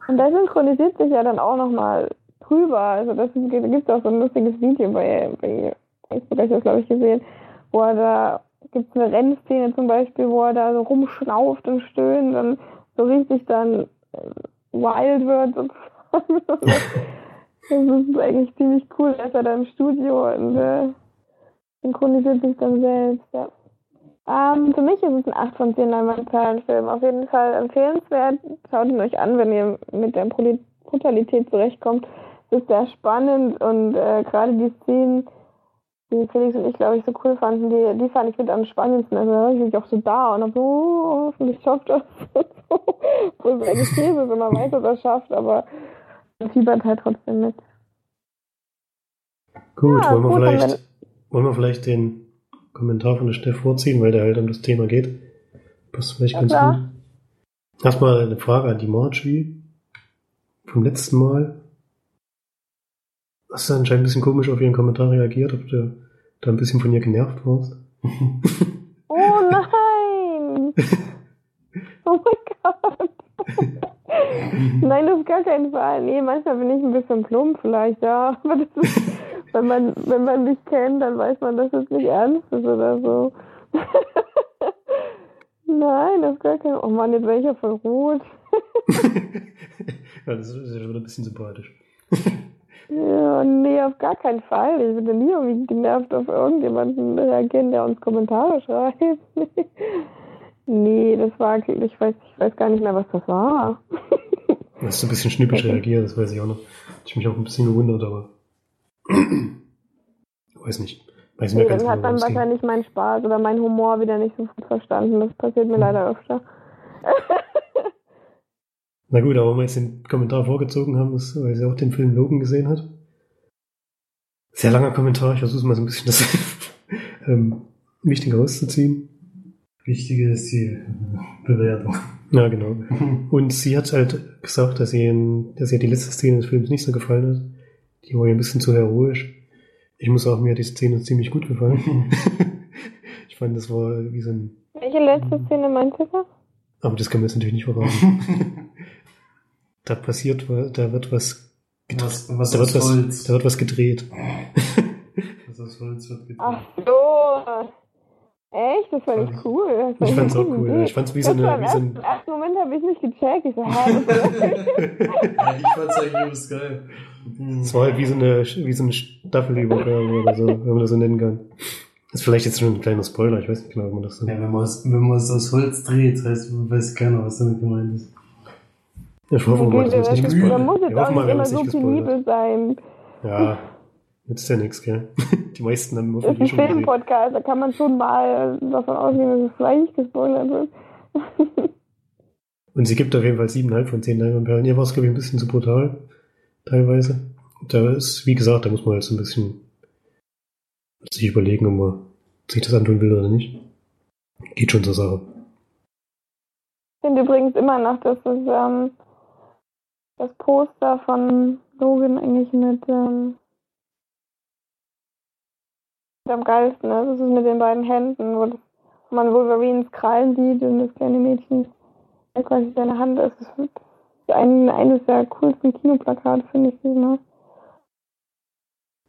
Und der synchronisiert sich ja dann auch nochmal drüber. Also das gibt es auch so ein lustiges Video bei, bei Facebook, habe ich das glaube ich gesehen, wo er da gibt es eine Rennszene zum Beispiel, wo er da so rumschnauft und stöhnt und so richtig dann äh, wild wird [LAUGHS] sozusagen. das ist eigentlich ziemlich cool. Da ist er da im Studio und äh, synchronisiert sich dann selbst, ja. Ähm, für mich ist es ein 8 von 10 Leinwandperlenfilm. Auf jeden Fall empfehlenswert. Schaut ihn euch an, wenn ihr mit der Brutalität zurechtkommt. Es ist sehr spannend und äh, gerade die Szenen, die Felix und ich, glaube ich, so cool fanden, die, die fand ich mit am spannendsten. Also da war ich wirklich auch so da und hab so, oh, hoffentlich schafft das. Wo es eigentlich Käse ist und man weiß, dass er schafft, aber man fiebert halt trotzdem mit. Gut, Ja, wollen, wir gut, vielleicht, wollen wir vielleicht den Kommentar von der Steff vorziehen, weil der halt um das Thema geht. Passt vielleicht Ja, ganz klar. gut. Erstmal eine Frage an die Marjorie vom letzten Mal. Hast du anscheinend ein bisschen komisch auf ihren Kommentar reagiert, ob du da ein bisschen von ihr genervt warst? Oh nein! [LAUGHS] Oh mein Gott! [LAUGHS] Nein, auf gar keinen Fall. Nee, manchmal bin ich ein bisschen plump vielleicht, ja. Aber das ist, [LAUGHS] wenn man, wenn man mich kennt, dann weiß man, dass es nicht ernst ist oder so. Nein, auf gar keinen Fall. Oh Mann, jetzt wäre ich ja voll rot. ja, das ist ja schon ein bisschen sympathisch. Ja, nee, auf gar keinen Fall. Ich ja nie irgendwie genervt auf irgendjemanden reagieren, der uns Kommentare schreibt. [LAUGHS] nee, das war, ich weiß, ich weiß gar nicht mehr, was das war. [LAUGHS] Du hast ein bisschen schnippisch reagiert, das weiß ich auch noch. Ich mich auch ein bisschen gewundert, aber [CLEARS THROAT] weiß nicht. Weiß Nee, dann hat genau, man wahrscheinlich meinen Spaß oder meinen Humor wieder nicht so gut verstanden. Das passiert mir leider öfter. [LAUGHS] Na gut, aber wenn wir jetzt den Kommentar vorgezogen haben, ist, weil sie auch den Film Logan gesehen hat. Sehr langer Kommentar, ich versuche mal so ein bisschen das [LAUGHS] ähm, Wichtige rauszuziehen. Wichtige ist die Bewertung. Ja, genau. Und sie hat halt gesagt, dass, sie in, dass ihr die letzte Szene des Films nicht so gefallen hat. Die war ihr ein bisschen zu heroisch. Ich muss auch, mir hat die Szene ziemlich gut gefallen. [LAUGHS] ich fand, das war wie so ein... Welche letzte Szene meinst du? da? Aber das können wir jetzt natürlich nicht verraten. [LAUGHS] da passiert, was- da wird was, was, was da wird aus was, Holz. da wird was gedreht. [LAUGHS] Was aus Holz wird getan. Ach so. Echt? Das fand ich cool. Das fand Ich fand's auch cool. ja. Ich fand's wie so Das eine, im wie so ein, ersten Moment habe ich nicht gecheckt. Ich so, hä, das? [LAUGHS] Ja, ich fand's eigentlich übelst geil. [LAUGHS] es war halt wie so eine, wie so eine Staffelübergabe oder so, wenn man das so nennen kann. Das ist vielleicht jetzt schon ein kleiner Spoiler, ich weiß nicht genau, wie man das so. Ja, wenn man es wenn man es aus Holz dreht, heißt, weiß keiner, was damit gemeint ist. Ich hoffe mal, dass wir uns nicht gespoilert muss Wir jetzt auch nicht immer so penibel sein. Ja, nützt ja nichts, gell? [LAUGHS] Die meisten haben Das ist ein hoffentlich schon gesehen. Filmpodcast, da kann man schon mal davon ausgehen, dass es vielleicht nicht gespoilert wird. [LAUGHS] Und sie gibt auf jeden Fall 7,5 von 10 Leinwandperlen. Ihr war es, glaube ich, ein bisschen zu brutal, teilweise. Da ist, wie gesagt, da muss man halt so ein bisschen sich überlegen, ob man sich das antun will oder nicht. Geht schon zur Sache. Ich finde übrigens immer noch, dass das, ähm, das Poster von Logan eigentlich mit, ähm, mit am geilsten ist. Das ist mit den beiden Händen, wo, das, wo man Wolverines Krallen sieht und das kleine Mädchen hält quasi seine Hand. Das ist ein, eines der coolsten Kinoplakate, finde ich. Ne?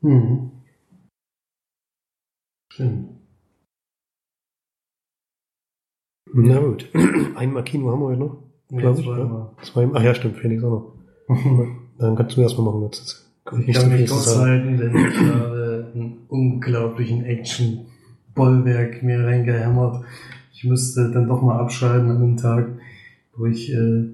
Mhm. Stimmt. Na gut. [CLEARS THROAT] Einmal Kino haben wir heute noch. Glaub ich, Jetzt ja. mal. Zwei, ach ja, stimmt, Felix auch noch. [LAUGHS] Dann kannst du erstmal machen jetzt. ich kann mich zu kurz sagen. halten, denn ich habe einen unglaublichen Action-Bollwerk mir reingehämmert. Ich musste dann doch mal abschalten an einem Tag, wo ich, äh,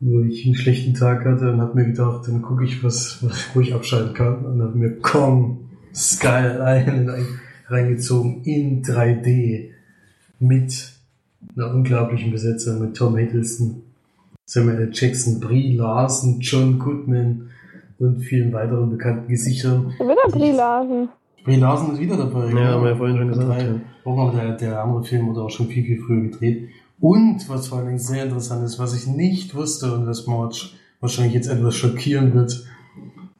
wo ich einen schlechten Tag hatte und habe mir gedacht, dann gucke ich, was, was, wo ich abschalten kann. Und habe mir Kong Skyline rein- reingezogen in 3D mit einer unglaublichen Besetzung mit Tom Hiddleston, Samuel L. Jackson, Brie Larson, John Goodman und vielen weiteren bekannten Gesichtern. Da wird er Brie Larsen. Brie Larson ist wieder dabei. Ja, haben wir ja vorhin schon gesagt, Drei ja. Wochen, aber der, der andere Film wurde auch schon viel, viel früher gedreht. Und was vor allen Dingen sehr interessant ist, was ich nicht wusste und was Marge wahrscheinlich jetzt etwas schockieren wird,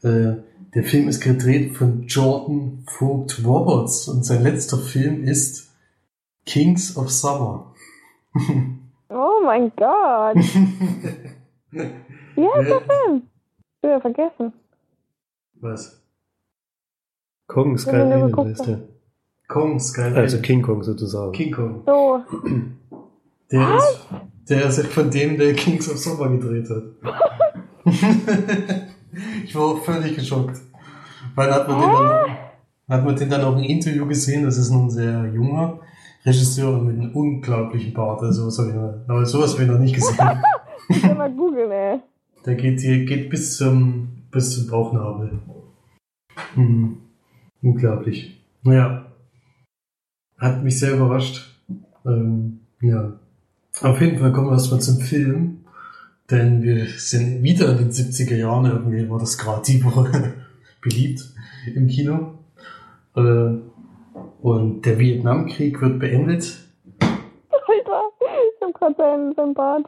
äh, der Film ist gedreht von Jordan Vogt Roberts und sein letzter Film ist Kings of Summer. [LAUGHS] Oh mein Gott. [LAUGHS] Wie heißt der Film? Ich ja vergessen. Was? Kong Skyline geguckt heißt der. Kong Skull Also Island. King Kong sozusagen. King Kong. So, [CLEARS THROAT] Der ist, der ist von dem, der Kings of Summer gedreht hat. [LAUGHS] ich war auch völlig geschockt. Weil hat man, den dann, hat man den dann auch im Interview gesehen, das ist ein sehr junger Regisseur mit einem unglaublichen Bart. Also sowas habe ich, noch- aber sowas habe ich noch nicht gesehen. [LAUGHS] ich kann mal googeln, ey. Der geht hier, geht bis zum, bis zum Bauchnabel. Hm. Unglaublich. Naja. Hat mich sehr überrascht. Ähm, ja. Auf jeden Fall kommen wir erstmal zum Film. Denn wir sind wieder in den 70er Jahren. Irgendwie war das gerade die Woche [LAUGHS] beliebt im Kino. Äh, und der Vietnamkrieg wird beendet. Alter, ich hab grad seinen, seinen Bart.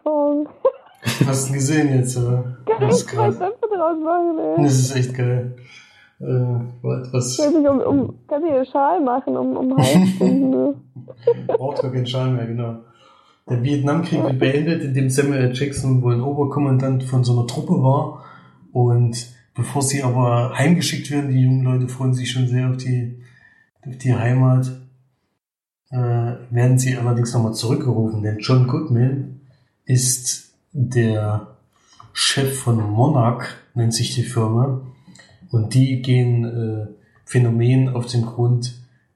Hast du gesehen jetzt, oder? Kann Das ich ist krass. Draus machen, ey. Das ist echt geil. Äh, etwas. Kann ich um, um, kann ich einen Schal machen, um, um Hals [LAUGHS] du. Braucht gar keinen Schal mehr, genau. Der Vietnamkrieg wird beendet, indem Samuel. Jackson wohl ein Oberkommandant von so einer Truppe war. Und bevor sie aber heimgeschickt werden, die jungen Leute freuen sich schon sehr auf die, auf die Heimat, äh, werden sie allerdings nochmal zurückgerufen. Denn John Goodman ist der Chef von Monarch, nennt sich die Firma. Und die gehen äh, Phänomenen auf den Grund,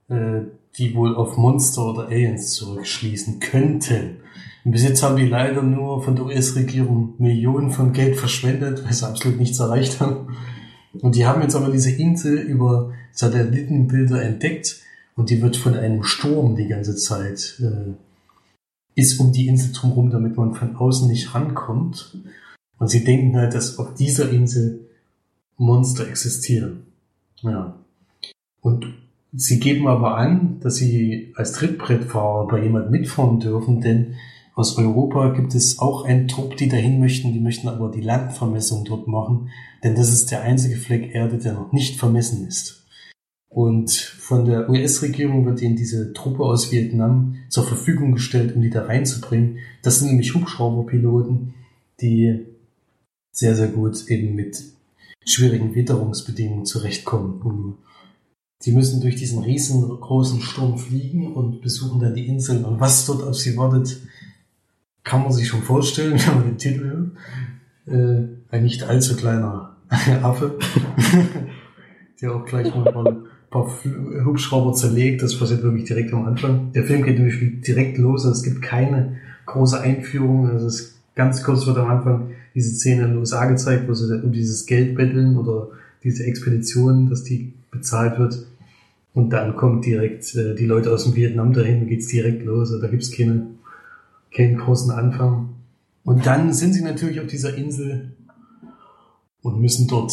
äh, die wohl auf Monster oder Aliens zurückschließen könnten. Bis jetzt haben die leider nur von der US-Regierung Millionen von Geld verschwendet, weil sie absolut nichts erreicht haben. Und die haben jetzt aber diese Insel über Satellitenbilder entdeckt und die wird von einem Sturm die ganze Zeit, äh, ist um die Insel drumherum, damit man von außen nicht rankommt. Und sie denken halt, dass auf dieser Insel Monster existieren. Ja. Und sie geben aber an, dass sie als Trittbrettfahrer bei jemand mitfahren dürfen, denn aus Europa gibt es auch einen Trupp, die dahin möchten, die möchten aber die Landvermessung dort machen, denn das ist der einzige Fleck Erde, der noch nicht vermessen ist. Und von der US-Regierung wird ihnen diese Truppe aus Vietnam zur Verfügung gestellt, um die da reinzubringen. Das sind nämlich Hubschrauberpiloten, die sehr, sehr gut eben mit schwierigen Witterungsbedingungen zurechtkommen. Die müssen durch diesen riesengroßen Sturm fliegen und besuchen dann die Inseln. Und was dort auf sie wartet, kann man sich schon vorstellen, [LAUGHS] wenn man den Titel hört. Äh, ein nicht allzu kleiner [LAUGHS] Affe, [LAUGHS] der auch gleich mal paar Hubschrauber zerlegt. Das passiert wirklich direkt am Anfang. Der Film geht nämlich direkt los. Also es gibt keine große Einführung. Also es ist ganz kurz wird am Anfang diese Szene in den USA gezeigt, wo sie um dieses Geld betteln oder diese Expedition, dass die bezahlt wird. Und dann kommt direkt äh, die Leute aus dem Vietnam dahin, geht's direkt los. Also da gibt's keine, keinen großen Anfang. Und dann sind sie natürlich auf dieser Insel und müssen dort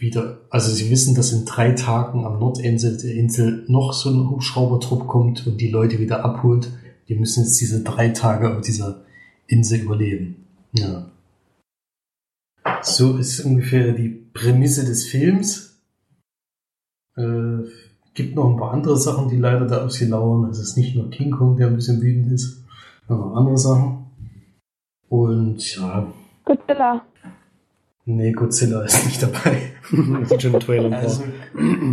wieder, also sie wissen, dass in drei Tagen am Nordinsel der Insel noch so ein Hubschraubertrupp kommt und die Leute wieder abholt. Die müssen jetzt diese drei Tage auf dieser Insel überleben. Ja. So ist ungefähr die Prämisse des Films. Äh, gibt noch ein paar andere Sachen, die leider da auf sie lauern. Es ist nicht nur King Kong, der ein bisschen wütend ist, sondern andere Sachen. Und ja, Godzilla. Nee, Godzilla ist nicht dabei. [LAUGHS] Das schon Trailer. Also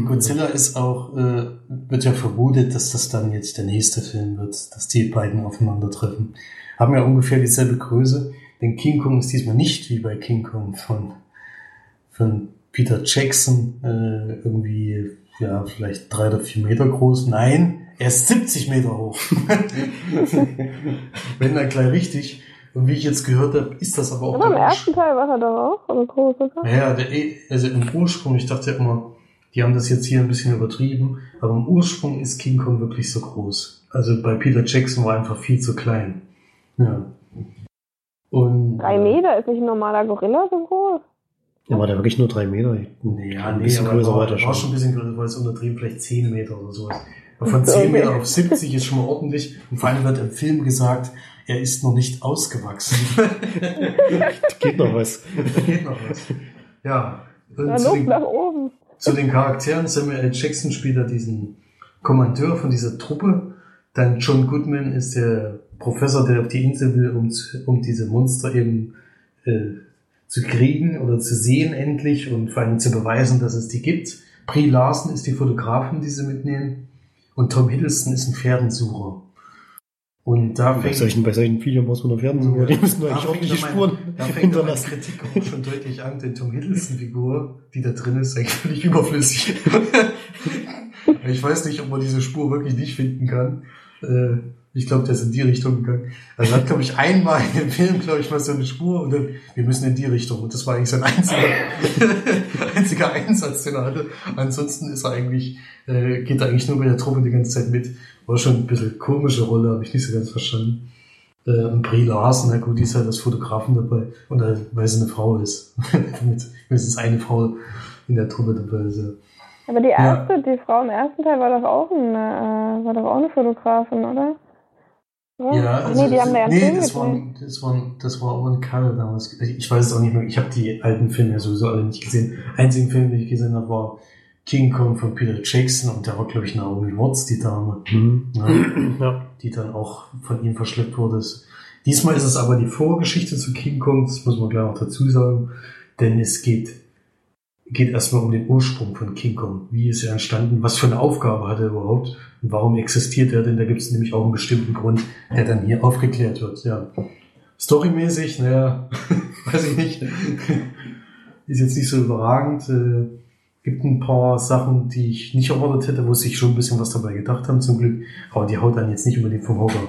Godzilla ist auch, äh, wird ja vermutet, dass das dann jetzt der nächste Film wird, dass die beiden aufeinandertreffen. Haben ja ungefähr dieselbe Größe, denn King Kong ist diesmal nicht wie bei King Kong von, von Peter Jackson, äh, irgendwie, ja, vielleicht drei oder vier Meter groß. Nein, er ist 70 Meter hoch. [LAUGHS] Wenn dann gleich richtig. Und wie ich jetzt gehört habe, ist das aber auch Aber im ersten Teil war er doch auch, oder groß, oder? naja, der, E- also im Ursprung, ich dachte immer, die haben das jetzt hier ein bisschen übertrieben, aber im Ursprung ist King Kong wirklich so groß. Also bei Peter Jackson war er einfach viel zu klein. Ja. Und, Drei Meter ist nicht ein normaler Gorilla so groß. Ja, war der wirklich nur drei Meter? Nee, ja, Ein nee, bisschen aber größer war, war der war schon. schon ein bisschen größer, weil es untertrieben vielleicht 10 Meter oder sowas. Aber [LAUGHS] von 10 Okay. Meter auf 70 ist schon mal ordentlich. Und vor allem wird im Film gesagt, er ist noch nicht ausgewachsen. [LAUGHS] Geht noch was. da geht noch was. Ja. Und Ja, zu den- nach oben. zu den Charakteren. Samuel L. Jackson spielt da diesen Kommandeur von dieser Truppe. Dann John Goodman ist der Professor, der auf die Insel will, um, um diese Monster eben äh, zu kriegen oder zu sehen endlich und vor allem zu beweisen, dass es die gibt. Brie Larson ist die Fotografin, die sie mitnehmen. Und Tom Hiddleston ist ein Pferdensucher. Und da Bei solchen, bei solchen Videos muss man nur Pferden suchen, die müssen eigentlich ordentliche Spuren da fängt dann meine hinterlassen. Kritik auch schon deutlich an, denn Tom Hiddleston-Figur, die da drin ist, ist eigentlich völlig überflüssig. [LAUGHS] ich weiß nicht, ob man diese Spur wirklich nicht finden kann. Äh, Ich glaube, der ist in die Richtung gegangen. Also er hat, glaube ich, einmal in dem Film, glaube ich, mal so eine Spur und dann, wir müssen in die Richtung. Und das war eigentlich sein einziger, [LAUGHS] einziger Einsatz, den er hatte. Ansonsten ist er eigentlich, äh, geht er eigentlich nur mit der Truppe die ganze Zeit mit. War schon ein bisschen komische Rolle, habe ich nicht so ganz verstanden. Äh, und Brie Larson, na gut, die ist halt als Fotografen dabei. Und halt, weil sie eine Frau ist. [LAUGHS] mindestens eine Frau in der Truppe dabei ist. Ja. Aber die erste, die Frau im ersten Teil war doch auch eine, äh, war doch auch eine Fotografin, oder? Ja, Ach also nee, die haben ja nee, das war, das war, das war Owen damals. Ich weiß es auch nicht mehr. Ich habe die alten Filme ja sowieso alle nicht gesehen. Einzigen Film, den ich gesehen habe, war King Kong von Peter Jackson und da war, glaube ich, Naomi Watts, die Dame, Mhm. ne, Ja. die dann auch von ihm verschleppt wurde. Diesmal ist es aber die Vorgeschichte zu King Kong, das muss man gleich noch dazu sagen, denn es geht, geht erstmal um den Ursprung von King Kong. Wie ist er entstanden? Was für eine Aufgabe hat er überhaupt? Und warum existiert er? Denn da gibt es nämlich auch einen bestimmten Grund, der dann hier aufgeklärt wird. Ja. Storymäßig, naja, [LAUGHS] weiß ich nicht. Ist jetzt nicht so überragend. Äh, gibt ein paar Sachen, die ich nicht erwartet hätte, wo sich schon ein bisschen was dabei gedacht haben, zum Glück. Aber die haut dann jetzt nicht unbedingt vom Hocker.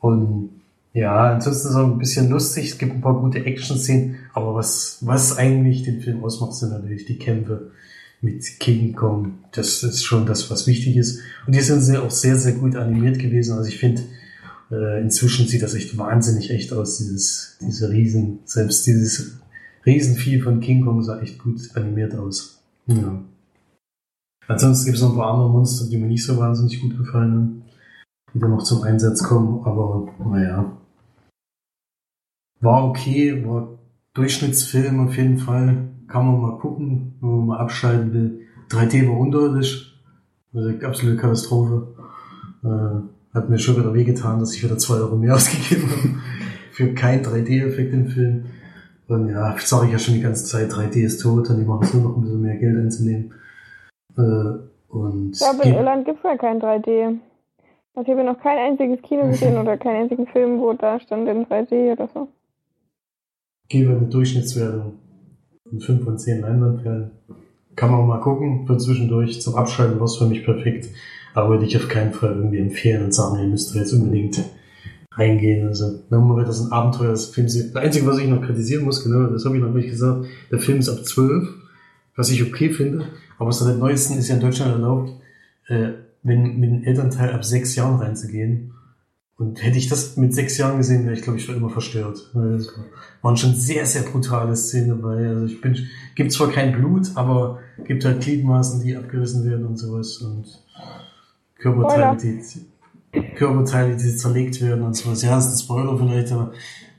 Und ja, ansonsten ist es auch ein bisschen lustig. Es gibt ein paar gute Action-Szenen. Aber was, was eigentlich den Film ausmacht, sind natürlich die Kämpfe mit King Kong. Das ist schon das, was wichtig ist. Und die sind sehr, auch sehr, sehr gut animiert gewesen. Also ich finde, äh, inzwischen sieht das echt wahnsinnig echt aus, dieses, diese Riesen, selbst dieses Riesenvieh von King Kong sah echt gut animiert aus. Ja. Ansonsten gibt es noch ein paar andere Monster, die mir nicht so wahnsinnig gut gefallen haben, die dann noch zum Einsatz kommen, aber naja. War okay, war Durchschnittsfilm auf jeden Fall. Kann man mal gucken, wenn man mal abschalten will. 3D war unterirdisch. Also absolute Katastrophe. Äh, hat mir schon wieder wehgetan, dass ich wieder zwei Euro mehr [LAUGHS] ausgegeben habe für keinen 3D-Effekt im Film. Und ja, sage ich ja schon die ganze Zeit, 3D ist tot und die machen so noch ein bisschen mehr Geld einzunehmen. Äh, und Ich glaube, in Irland gibt es ja kein 3D. Also ich habe noch kein einziges Kino [LAUGHS] gesehen oder keinen einzigen Film, wo da stand in 3D oder so. gebe eine Durchschnittswertung von 5 von 10 Leinwandperlen. Kann man mal gucken, für zwischendurch. Zum Abschalten war es für mich perfekt. Aber würde ich auf keinen Fall irgendwie empfehlen und sagen, ihr müsst jetzt unbedingt reingehen. Also, wenn man wieder so ein Abenteuer des Films sieht. Das Einzige, was ich noch kritisieren muss, genau, das habe ich noch nicht gesagt, der Film ist ab 12, was ich okay finde. Aber seit dem neuesten ist ja in Deutschland erlaubt, äh, wenn mit einem Elternteil ab sechs Jahren reinzugehen. Und hätte ich das mit sechs Jahren gesehen, wäre ich, glaube ich, für immer verstört. Es waren schon sehr, sehr brutale Szenen dabei. Also ich bin, gibt zwar kein Blut, aber gibt halt Gliedmaßen, die abgerissen werden und sowas und Körperteile, die, Körperteile, die zerlegt werden und sowas. Ja, das ist ein Spoiler vielleicht, aber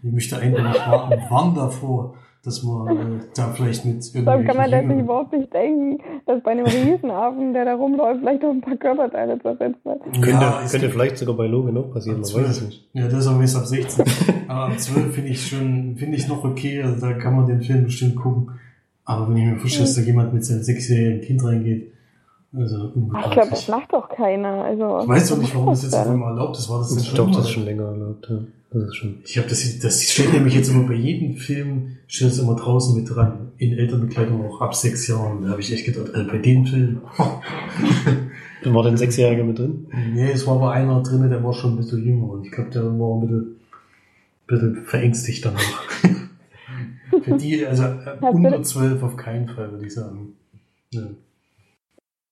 ich möchte eigentlich warnen, warnen davor, dass man äh, da vielleicht mit Vor allem kann man das sich Jüngeren- überhaupt nicht denken, dass bei einem Riesenaffen, der da rumläuft, vielleicht noch ein paar Körperteile zersetzt wird. Könnte, Ja, könnte gibt- vielleicht sogar bei Logan auch passieren, man weiß es 12. nicht. Ja, das ist aber jetzt ab 16. aber ab 12 finde ich schon, finde ich noch okay. Also da kann man den Film bestimmt gucken. Aber wenn ich mir vorstelle, dass da jemand mit seinem sechsjährigen Kind reingeht, also Ach, ich glaube, das macht doch keiner. Also, Ich weiß doch nicht, warum das jetzt auf einmal erlaubt ist. War das Ich glaube, das ist schon länger erlaubt. Ja. Das ist schon. Ich habe das, das steht nämlich jetzt immer bei jedem Film, steht das immer draußen mit dran. In Elternbekleidung auch ab sechs Jahren. Da habe ich echt gedacht, also bei dem Film. Da war denn Sechsjähriger mit drin? nee, es war aber einer drin, der war schon ein bisschen jünger. Und ich glaube, der war ein bisschen, bisschen verängstigt danach. [LAUGHS] Für die, also äh, unter zwölf auf keinen Fall, würde ich sagen. Ja.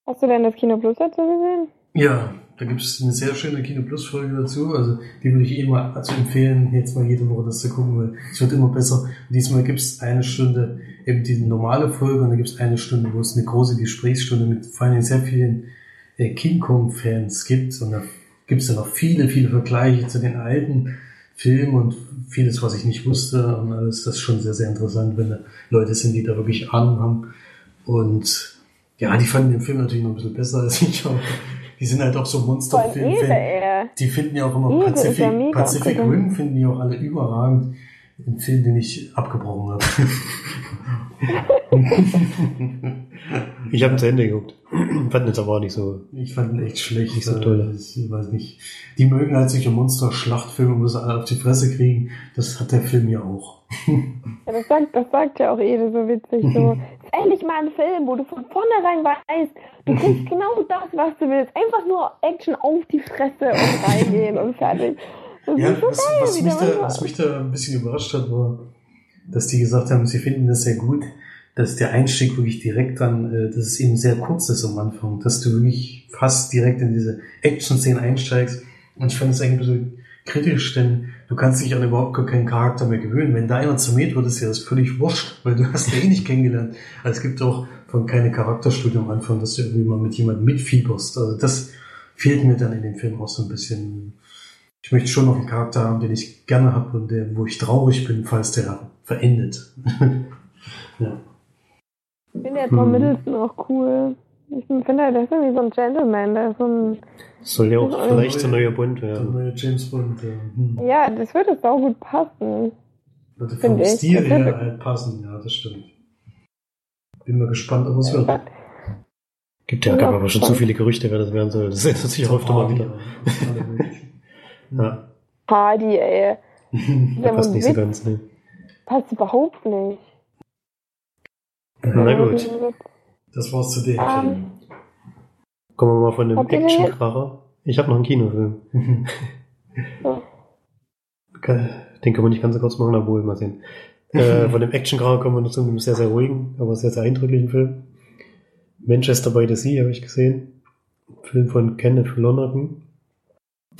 Hast du denn das Kino Plus dazu gesehen? Ja, da gibt es eine sehr schöne Kino Plus Folge dazu. Also die würde ich eh mal dazu empfehlen, jetzt mal jede Woche das zu gucken, weil es wird immer besser. Und diesmal gibt es eine Stunde eben die normale Folge und dann gibt es eine Stunde, wo es eine große Gesprächsstunde mit vor allem sehr vielen äh, King Kong Fans gibt. Und da gibt es dann auch viele, viele Vergleiche zu den alten Filmen und vieles, was ich nicht wusste und alles. Das ist schon sehr, sehr interessant, wenn da Leute sind, die da wirklich Ahnung haben. Und ja, die fanden den Film natürlich noch ein bisschen besser als ich. Aber die sind halt auch so Vor allem Monsterfilm. Ede, ey. Die finden ja auch immer ja Pacific, Pacific. Rim finden die auch alle überragend. Ein Film, den ich abgebrochen habe. [LAUGHS] Ich habe ihn zu Ende geguckt. Fand jetzt aber auch nicht so. Ich fand ihn echt schlecht. Nicht so toll. Ich weiß nicht. Die mögen halt solche Monster-Schlachtfilme, wo sie alle auf die Fresse kriegen. Das hat der Film ja auch. Ja, das sagt, das sagt ja auch Ede so witzig. So, [LAUGHS] endlich mal ein Film, wo du von vornherein weißt, du kriegst [LAUGHS] genau das, was du willst. Einfach nur Action auf die Fresse und reingehen und fertig. Ja, was, was, mich da, was mich da ein bisschen überrascht hat, war, dass die gesagt haben, sie finden das sehr gut, dass der Einstieg wirklich direkt dann, äh, dass es eben sehr kurz ist am Anfang, dass du wirklich fast direkt in diese Action-Szene einsteigst. Und ich fand es eigentlich ein bisschen kritisch, denn du kannst dich an überhaupt gar keinen Charakter mehr gewöhnen. Wenn da einer zu mir wird, ist ja das völlig wurscht, weil du hast ja eh nicht kennengelernt. Also es gibt auch von keine Charakterstudie am Anfang, dass du irgendwie mal mit jemandem mitfieberst. Also das fehlt mir dann in dem Film auch so ein bisschen. Ich möchte schon noch einen Charakter haben, den ich gerne habe und der, wo ich traurig bin, falls der verendet. [LAUGHS] ja. Ich finde ja Tom Hm. Middleton auch cool. Ich finde halt, der ist irgendwie so ein Gentleman, der ist so ein. Soll ja auch vielleicht der neue Bond Der werden. neue James Bond, ja. Hm. Ja, das würde sau gut passen. Würde vom ich. Stil Das her hätte- halt passen, ja, das stimmt. Bin mal gespannt, ob es wird. Gibt ja, gab aber schon zu viele Gerüchte, wer das werden soll. Das ändert sich auch öfter mal wieder. Ja, Hardy, ey. [LAUGHS] Der passt nicht so Witz ganz, ne. passt überhaupt nicht. Na gut. Das war's zu dem Ähm, Kommen wir mal von dem? Actionkracher. Ich habe noch einen Kinofilm. [LAUGHS] Film. Den können wir nicht ganz so kurz machen, obwohl, mal sehen. Äh, [LAUGHS] von dem Actionkracher kommen wir noch zu einem sehr, sehr ruhigen, aber sehr, sehr eindrücklichen Film. Manchester by the Sea habe ich gesehen. Film von Kenneth Lonergan.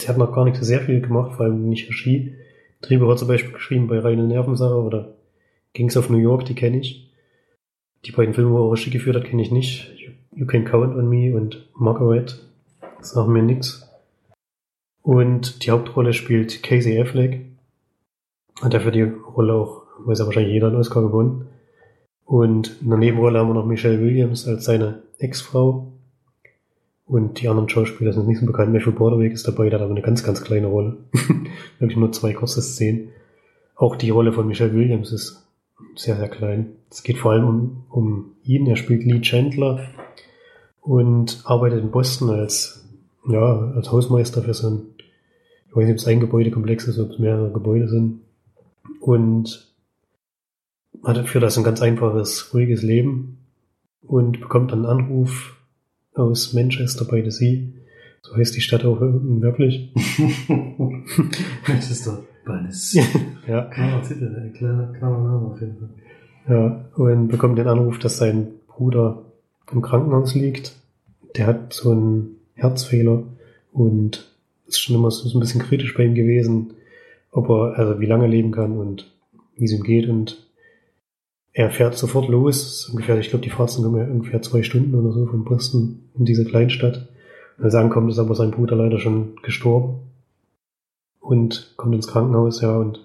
Der hat noch gar nicht so sehr viel gemacht, vor allem nicht Regie. Drehbuch hat zum Beispiel geschrieben bei Reine Nervensache oder Kings of New York, die kenne ich. Die beiden Filme, wo er Regie geführt hat, kenne ich nicht. You, Can Count on Me und Margaret. Sagen mir nix. Und die Hauptrolle spielt Casey Affleck. Hat dafür die Rolle auch, weiß ja wahrscheinlich jeder, einen Oscar gewonnen. Und in der Nebenrolle haben wir noch Michelle Williams als seine Ex-Frau. Und die anderen Schauspieler sind nicht so bekannt. Matthew Broderick ist dabei, der hat aber eine ganz, ganz kleine Rolle. [LAUGHS] Wirklich nur zwei kurze Szenen. Auch die Rolle von Michelle Williams ist sehr, sehr klein. Es geht vor allem um, um ihn. Er spielt Lee Chandler und arbeitet in Boston als, ja, als Hausmeister für so ein, ich weiß nicht, ob es ein Gebäudekomplex ist, ob es mehrere Gebäude sind. Und hat für das ein ganz einfaches, ruhiges Leben und bekommt dann einen Anruf aus Manchester by the Sea. So heißt die Stadt auch wirklich. [LAUGHS] Manchester by the Sea. [LAUGHS] ja. Kleiner Titel, ein kleiner, kleiner Name auf jeden Fall. Ja, und bekommt den Anruf, dass sein Bruder im Krankenhaus liegt. Der hat so einen Herzfehler und ist schon immer so ein bisschen kritisch bei ihm gewesen, ob er, also wie lange er leben kann und wie es ihm geht. Und er fährt sofort los. Ungefähr, ich glaube, die Fahrt sind ungefähr zwei Stunden oder so von Boston in diese Kleinstadt. Und als er ankommt, ist aber sein Bruder leider schon gestorben. Und kommt ins Krankenhaus, ja, und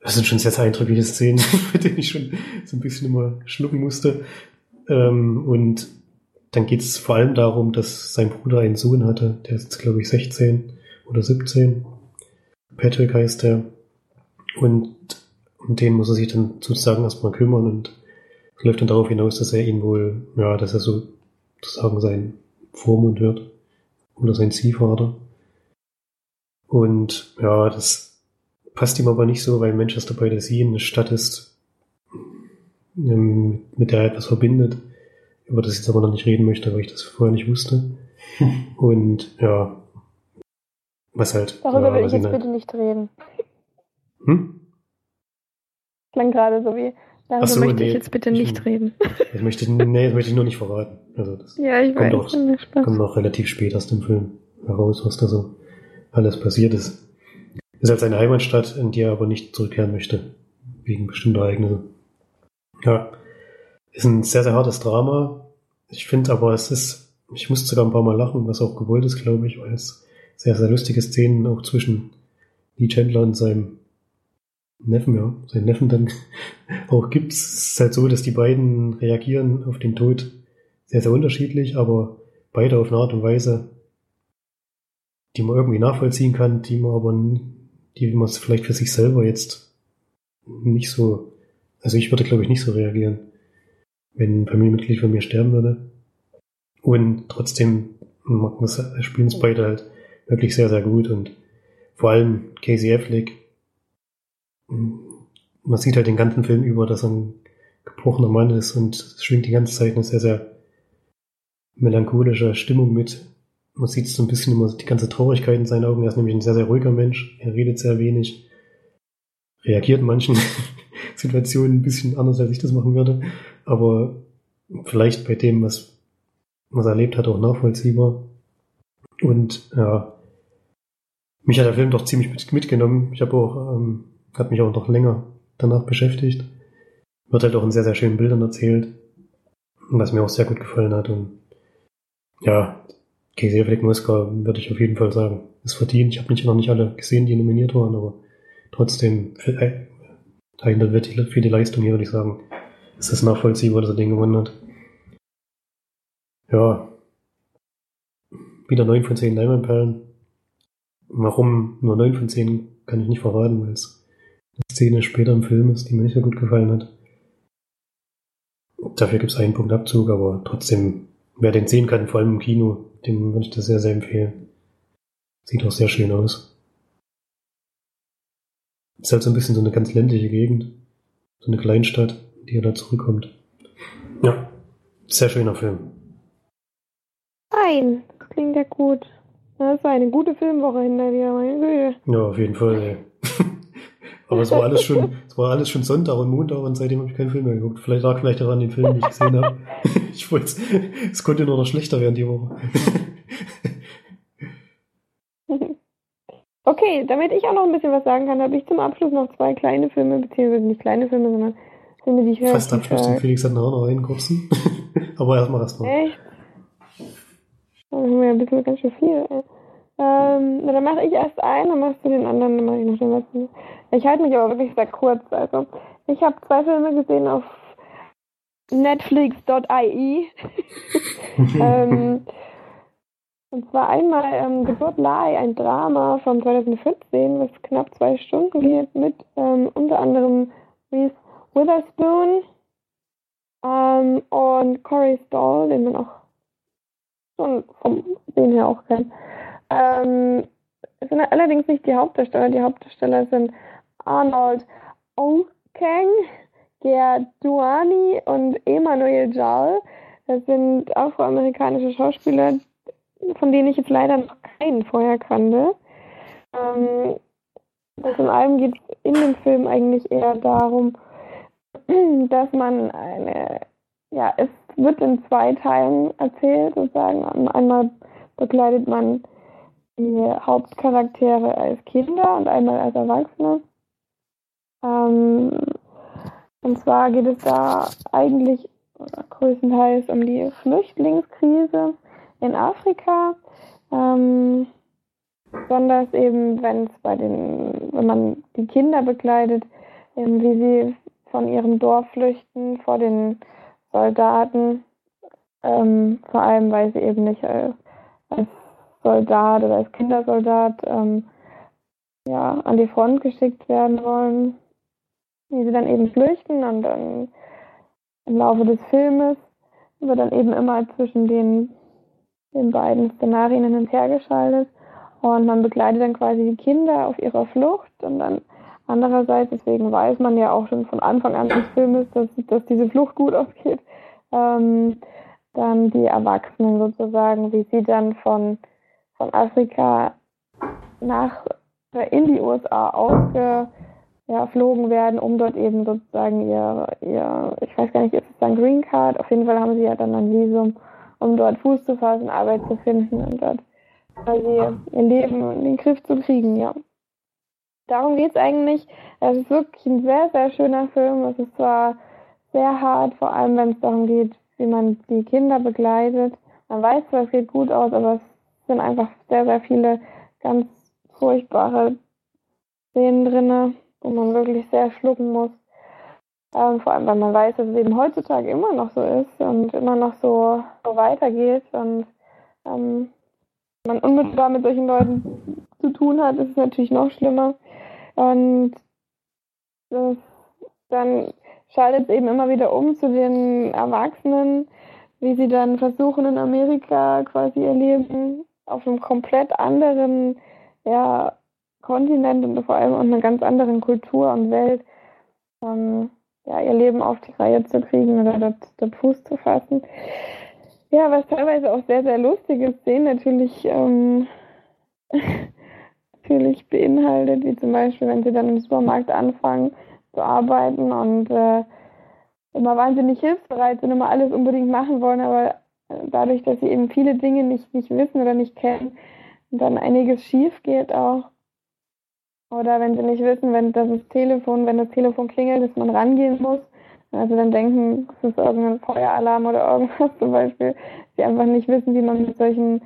das sind schon sehr, sehr eindrückliche Szenen, [LAUGHS] mit denen ich schon so ein bisschen immer schlucken musste. Ähm, und dann geht es vor allem darum, dass sein Bruder einen Sohn hatte, der ist jetzt, glaube ich, 16 oder 17. Patrick heißt der. Und um den muss er sich dann sozusagen erstmal kümmern und es läuft dann darauf hinaus, dass er ihn wohl, ja, dass er so sozusagen sein Vormund wird oder sein Ziehvater. Und ja, das passt ihm aber nicht so, weil Manchester by the Sea eine Stadt ist, ähm, mit der er etwas verbindet, über das ich jetzt aber noch nicht reden möchte, weil ich das vorher nicht wusste. [LAUGHS] Und ja, was halt. Darüber ja, will ich jetzt halt- bitte nicht reden. Hm? Klang gerade so wie, darüber so, möchte nee. ich jetzt bitte Ich- nicht reden. [LAUGHS] Das möchte ich, nee, das möchte ich nur nicht verraten. Also das Ja, ich Kommt weiß. auch- kommt noch relativ spät aus dem Film heraus, was da so alles passiert ist. Ist halt seine Heimatstadt, in die er aber nicht zurückkehren möchte. Wegen bestimmter Ereignisse. Ja. Ist ein sehr, sehr hartes Drama. Ich finde aber, es ist, ich musste sogar ein paar Mal lachen, was auch gewollt ist, glaube ich, weil es sehr, sehr lustige Szenen auch zwischen Lee Chandler und seinem Neffen, ja, seinen Neffen dann [LAUGHS] auch gibt. Es ist halt so, dass die beiden reagieren auf den Tod sehr, sehr unterschiedlich, aber beide auf eine Art und Weise, die man irgendwie nachvollziehen kann, die man aber, die man vielleicht für sich selber jetzt nicht so, also ich würde glaube ich nicht so reagieren. wenn ein Familienmitglied von mir sterben würde. Und trotzdem spielen es beide halt wirklich sehr, sehr gut und vor allem Casey Affleck, man sieht halt den ganzen Film über, dass er ein gebrochener Mann ist und schwingt die ganze Zeit eine sehr, sehr melancholische Stimmung mit. Man sieht so ein bisschen immer die ganze Traurigkeit in seinen Augen. Er ist nämlich ein sehr, sehr ruhiger Mensch. Er redet sehr wenig, reagiert in manchen [LAUGHS] Situationen ein bisschen anders, als ich das machen würde. Aber vielleicht bei dem, was, was er erlebt hat, auch nachvollziehbar. Und ja, mich hat der Film doch ziemlich mit, mitgenommen. Ich habe auch, ähm, hat mich auch noch länger danach beschäftigt. Wird halt auch in sehr, sehr schönen Bildern erzählt. Was mir auch sehr gut gefallen hat. Und ja, Casey Affleck Oscar würde ich auf jeden Fall sagen. Ist verdient. Ich habe nicht, noch nicht alle gesehen, die nominiert waren, aber trotzdem, äh, wird die, für die Leistung hier, würde ich sagen, ist das nachvollziehbar, dass er den gewonnen hat. Ja. Wieder 9 von 10 Leinwandperlen. Warum nur 9 von 10, kann ich nicht verraten, weil es Szene später im Film ist, die mir nicht so gut gefallen hat. Dafür gibt es einen Punkt Abzug, aber trotzdem, wer den sehen kann, vor allem im Kino, dem würde ich das sehr, sehr empfehlen. Sieht auch sehr schön aus. Ist halt so ein bisschen so eine ganz ländliche Gegend. So eine Kleinstadt, die er da zurückkommt. Ja, sehr schöner Film. Nein, das klingt ja gut. Das war eine gute Filmwoche hinter dir, meine Güte. Ja, auf jeden Fall. Ey. [LAUGHS] Aber es war alles schon, es war alles schon Sonntag und Montag und seitdem habe ich keinen Film mehr geguckt. Vielleicht lag vielleicht daran den Film, den ich gesehen habe. [LAUGHS] ich wollte, es konnte nur noch schlechter werden die Woche. [LAUGHS] okay, damit ich auch noch ein bisschen was sagen kann, habe ich zum Abschluss noch zwei kleine Filme, beziehungsweise nicht kleine Filme, sondern Filme, die ich höre. Fast Abschluss, den Felix hat noch einen kurzen. [LAUGHS] Aber erstmal erstmal. Echt? Dann haben wir ja ein bisschen ganz schön viel. Ähm, na, dann mache ich erst einen, dann machst du den anderen, dann mache ich noch den letzten. Ich halte mich aber wirklich sehr kurz. Also, ich habe zwei Filme gesehen auf Netflix.ie. [LAUGHS] ähm, und zwar einmal ähm, Geburt Lai, ein Drama von 2015, was knapp zwei Stunden geht, mit ähm, unter anderem Reese Witherspoon ähm, und Corey Stoll, den man auch schon vom Sehen her auch kennt. Ähm, es sind allerdings nicht die Hauptdarsteller. Die Hauptdarsteller sind Arnold Okeng, Gerd Duani und Emanuel Jal. Das sind afroamerikanische Schauspieler, von denen ich jetzt leider noch keinen vorher kannte. Ähm, das in allem geht es in dem Film eigentlich eher darum, [CLEARS THROAT] dass man eine, ja, es wird in zwei Teilen erzählt, sozusagen. Einmal begleitet man die Hauptcharaktere als Kinder und einmal als Erwachsene. Ähm, und zwar geht es da eigentlich größtenteils um die Flüchtlingskrise in Afrika. Ähm, besonders eben, wenn es bei den, wenn man die Kinder begleitet, eben wie sie von ihrem Dorf flüchten vor den Soldaten, ähm, vor allem weil sie eben nicht als Soldat oder als Kindersoldat ähm, ja, an die Front geschickt werden wollen, wie sie dann eben flüchten und dann im Laufe des Filmes wird dann eben immer zwischen den, den beiden Szenarien hin und her geschaltet und man begleitet dann quasi die Kinder auf ihrer Flucht und dann andererseits, deswegen weiß man ja auch schon von Anfang an des Filmes, dass, dass diese Flucht gut ausgeht, ähm, dann die Erwachsenen sozusagen, wie sie dann von von Afrika nach in die USA ausgeflogen ja, werden, um dort eben sozusagen ihr, ihr, ich weiß gar nicht, ist es dann Green Card? Auf jeden Fall haben sie ja dann ein Visum, um dort Fuß zu fassen, Arbeit zu finden und dort quasi ihr Leben in den Griff zu kriegen, ja. Darum geht es eigentlich. Es ist wirklich ein sehr, sehr schöner Film. Es ist zwar sehr hart, vor allem wenn es darum geht, wie man die Kinder begleitet. Man weiß zwar, es geht gut aus, aber es sind einfach sehr, sehr viele ganz furchtbare Szenen drin, wo man wirklich sehr schlucken muss. Ähm, vor allem, weil man weiß, dass es eben heutzutage immer noch so ist und immer noch so, so weitergeht und ähm, man unmittelbar mit solchen Leuten zu tun hat, ist es natürlich noch schlimmer. Und das, dann schaltet es eben immer wieder um zu den Erwachsenen, wie sie dann versuchen in Amerika quasi ihr Leben auf einem komplett anderen ja, Kontinent und vor allem in einer ganz anderen Kultur und Welt ähm, ja, ihr Leben auf die Reihe zu kriegen oder dort, dort Fuß zu fassen. Ja, was teilweise auch sehr, sehr lustige Szenen natürlich, ähm, [LAUGHS] natürlich beinhaltet, wie zum Beispiel, wenn sie dann im Supermarkt anfangen zu arbeiten und äh, immer wahnsinnig hilfsbereit sind, immer alles unbedingt machen wollen, aber äh, dadurch, dass sie eben viele Dinge nicht, nicht wissen oder nicht kennen, dann einiges schief geht auch. Oder wenn sie nicht wissen, wenn das Telefon, wenn das Telefon klingelt, dass man rangehen muss. Also dann denken, es ist irgendein Feueralarm oder irgendwas zum Beispiel. Sie einfach nicht wissen, wie man mit solchen,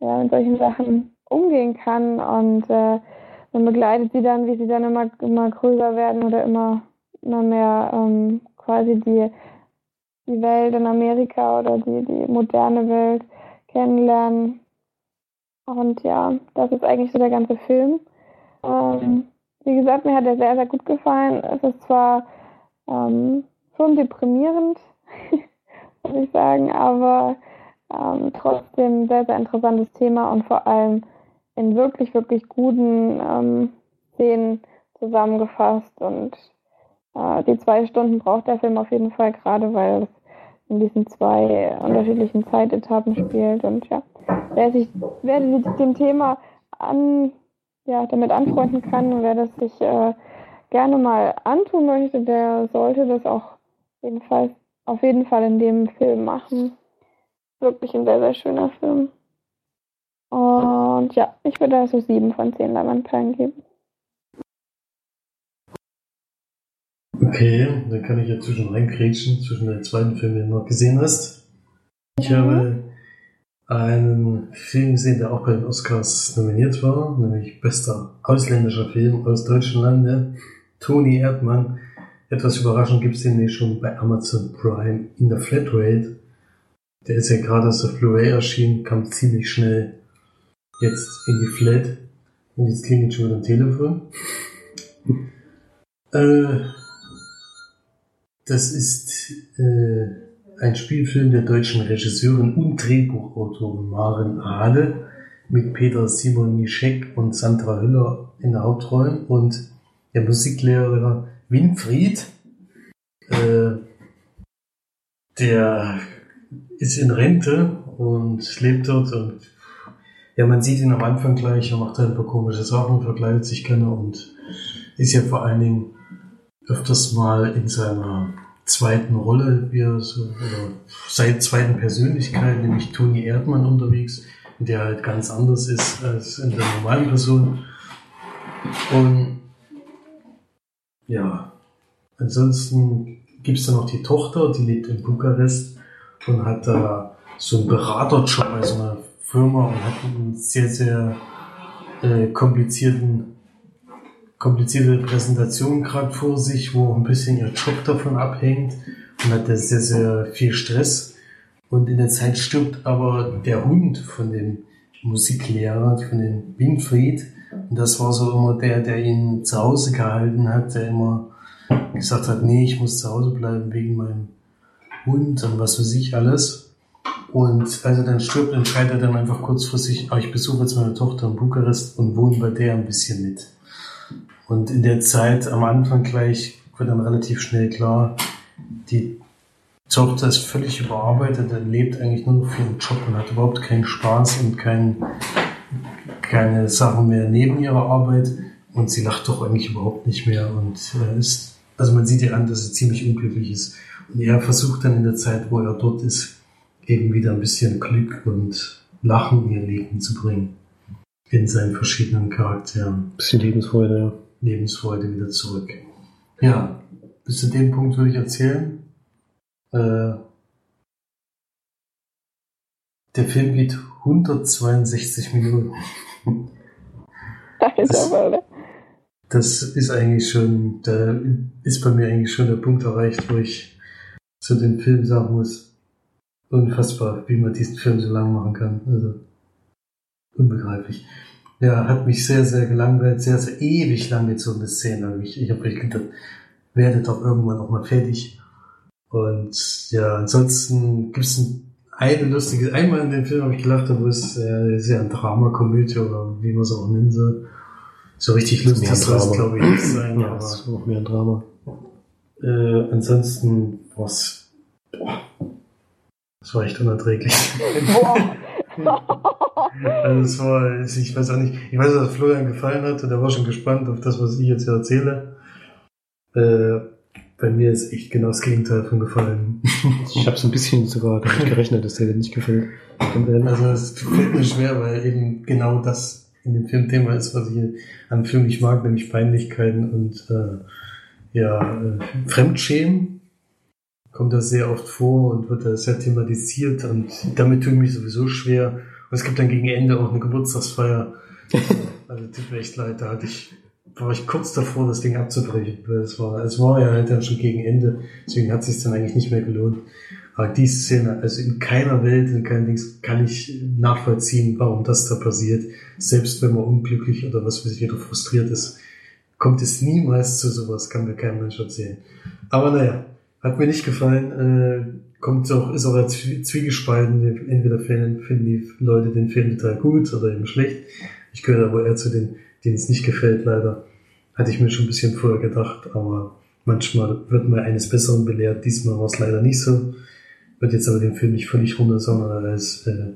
ja, mit solchen Sachen umgehen kann. Und äh, man begleitet sie dann, wie sie dann immer, immer größer werden oder immer, immer mehr ähm, quasi die, die Welt in Amerika oder die, die moderne Welt kennenlernen. Und ja, das ist eigentlich so der ganze Film. Ähm, wie gesagt, mir hat er sehr, sehr gut gefallen. Es ist zwar ähm, schon deprimierend, [LAUGHS] muss ich sagen, aber ähm, trotzdem sehr, sehr interessantes Thema und vor allem in wirklich, wirklich guten ähm, Szenen zusammengefasst. Und äh, die zwei Stunden braucht der Film auf jeden Fall, gerade weil es in diesen zwei unterschiedlichen Zeitetappen spielt. Und ja, wer sich, wer sich dem Thema an, ja, damit anfreunden kann und wer das sich äh, gerne mal antun möchte, der sollte das auch jedenfalls auf jeden Fall in dem Film machen. Wirklich ein sehr, sehr schöner Film. Und ja, ich würde da so sieben von zehn Lavandperlen geben. Okay, dann kann ich ja zwischen reingrätschen, zwischen den zweiten Film, den du noch gesehen hast. Ich Mhm. habe einen Film gesehen, der auch bei den Oscars nominiert war, nämlich bester ausländischer Film aus deutschen Lande. Toni Erdmann. Etwas überraschend gibt es den nämlich schon bei Amazon Prime in der Flatrate. Der ist ja gerade aus der Blu-ray erschienen, kam ziemlich schnell jetzt in die Flat. Und jetzt klingelt schon wieder ein Telefon. äh, das ist äh, ein Spielfilm der deutschen Regisseurin und Drehbuchautorin Maren Ahle mit Peter Simon Mischek und Sandra Hüller in der Hauptrolle und der Musiklehrer Winfried. Äh, der ist in Rente und lebt dort und ja, man sieht ihn am Anfang gleich, er macht ein paar komische Sachen, verkleidet sich gerne und ist ja vor allen Dingen öfters mal in seiner zweiten Rolle, wie so, oder seit zweiten Persönlichkeit, nämlich Toni Erdmann unterwegs, der halt ganz anders ist als in der normalen Person. Und ja, ansonsten gibt es dann noch die Tochter, die lebt in Bukarest und hat da so einen Beraterjob bei so einer Firma und hat einen sehr, sehr äh, komplizierten komplizierte Präsentation gerade vor sich, wo ein bisschen ihr Job davon abhängt und hat da sehr, sehr viel Stress. Und in der Zeit stirbt aber der Hund von dem Musiklehrer, von dem Winfried. Und das war so immer der, der ihn zu Hause gehalten hat, der immer gesagt hat, nee, ich muss zu Hause bleiben wegen meinem Hund und was weiß ich alles. Und als er dann stirbt, entscheidet er dann einfach kurzfristig, ah, ich besuche jetzt meine Tochter in Bukarest und wohne bei der ein bisschen mit. Und in der Zeit am Anfang gleich wird dann relativ schnell klar, die Tochter ist völlig überarbeitet, er lebt eigentlich nur noch für den Job und hat überhaupt keinen Spaß und kein, keine Sachen mehr neben ihrer Arbeit. Und sie lacht doch eigentlich überhaupt nicht mehr und äh, ist, also man sieht ihr an, dass sie ziemlich unglücklich ist. Und er versucht dann in der Zeit, wo er dort ist, eben wieder ein bisschen Glück und Lachen in ihr Leben zu bringen. In seinen verschiedenen Charakteren. Bisschen Lebensfreude, ja. Lebensfreude wieder zurück. Ja, bis zu dem Punkt würde ich erzählen. Äh, der Film geht 162 Minuten. Alter, Alter. Das ist eigentlich schon, da ist bei mir eigentlich schon der Punkt erreicht, wo ich zu dem Film sagen muss, unfassbar, wie man diesen Film so lang machen kann. Also, unbegreiflich. Ja, hat mich sehr, sehr gelangweilt, sehr, sehr ewig lang gezogene Szene. Ich, ich habe echt gedacht, werdet doch irgendwann auch mal fertig. Und ja, ansonsten gibt es eine lustige, einmal in dem Film habe ich gelacht, wo es äh, ist ja ein Drama-Komödie oder wie man es auch nennen soll. So richtig lustig soll es, Drama. glaube ich, nicht sein. Ja, aber das ist auch mehr ein Drama. äh, ansonsten was. Boah, das war echt unerträglich. [LAUGHS] [LAUGHS] Also es war, ich weiß auch nicht, ich weiß, dass Florian gefallen hat und er war schon gespannt auf das, was ich jetzt hier erzähle. Äh, bei mir ist echt genau das Gegenteil von gefallen. [LAUGHS] Ich habe so ein bisschen sogar damit [LAUGHS] gerechnet, dass dir das nicht gefällt. Also es fällt mir schwer, weil eben genau das in dem Film Thema ist, was ich an Film nicht mag, nämlich Peinlichkeiten und äh, ja, äh, Fremdschämen. Kommt das sehr oft vor und wird da sehr thematisiert und damit tue ich mich sowieso schwer. Und es gibt dann gegen Ende auch eine Geburtstagsfeier. [LAUGHS] Also tut mir echt leid, da hatte ich, war ich kurz davor, das Ding abzubrechen. Weil es war, es war ja halt dann schon gegen Ende, deswegen hat es sich dann eigentlich nicht mehr gelohnt. Aber die Szene, also in keiner Welt, in keinem Dings kann ich nachvollziehen, warum das da passiert. Selbst wenn man unglücklich oder was weiß ich, oder frustriert ist, kommt es niemals zu sowas, kann mir kein Mensch erzählen. Aber naja, hat mir nicht gefallen, äh, kommt auch, ist auch als Zwie- zwiegespalten. Entweder finden, die Leute den Film total gut oder eben schlecht. Ich gehöre aber eher zu denen, denen es nicht gefällt, leider. Hatte ich mir schon ein bisschen vorher gedacht, aber manchmal wird man eines Besseren belehrt. Diesmal war es leider nicht so. Wird jetzt aber den Film nicht völlig runter, sondern als, äh,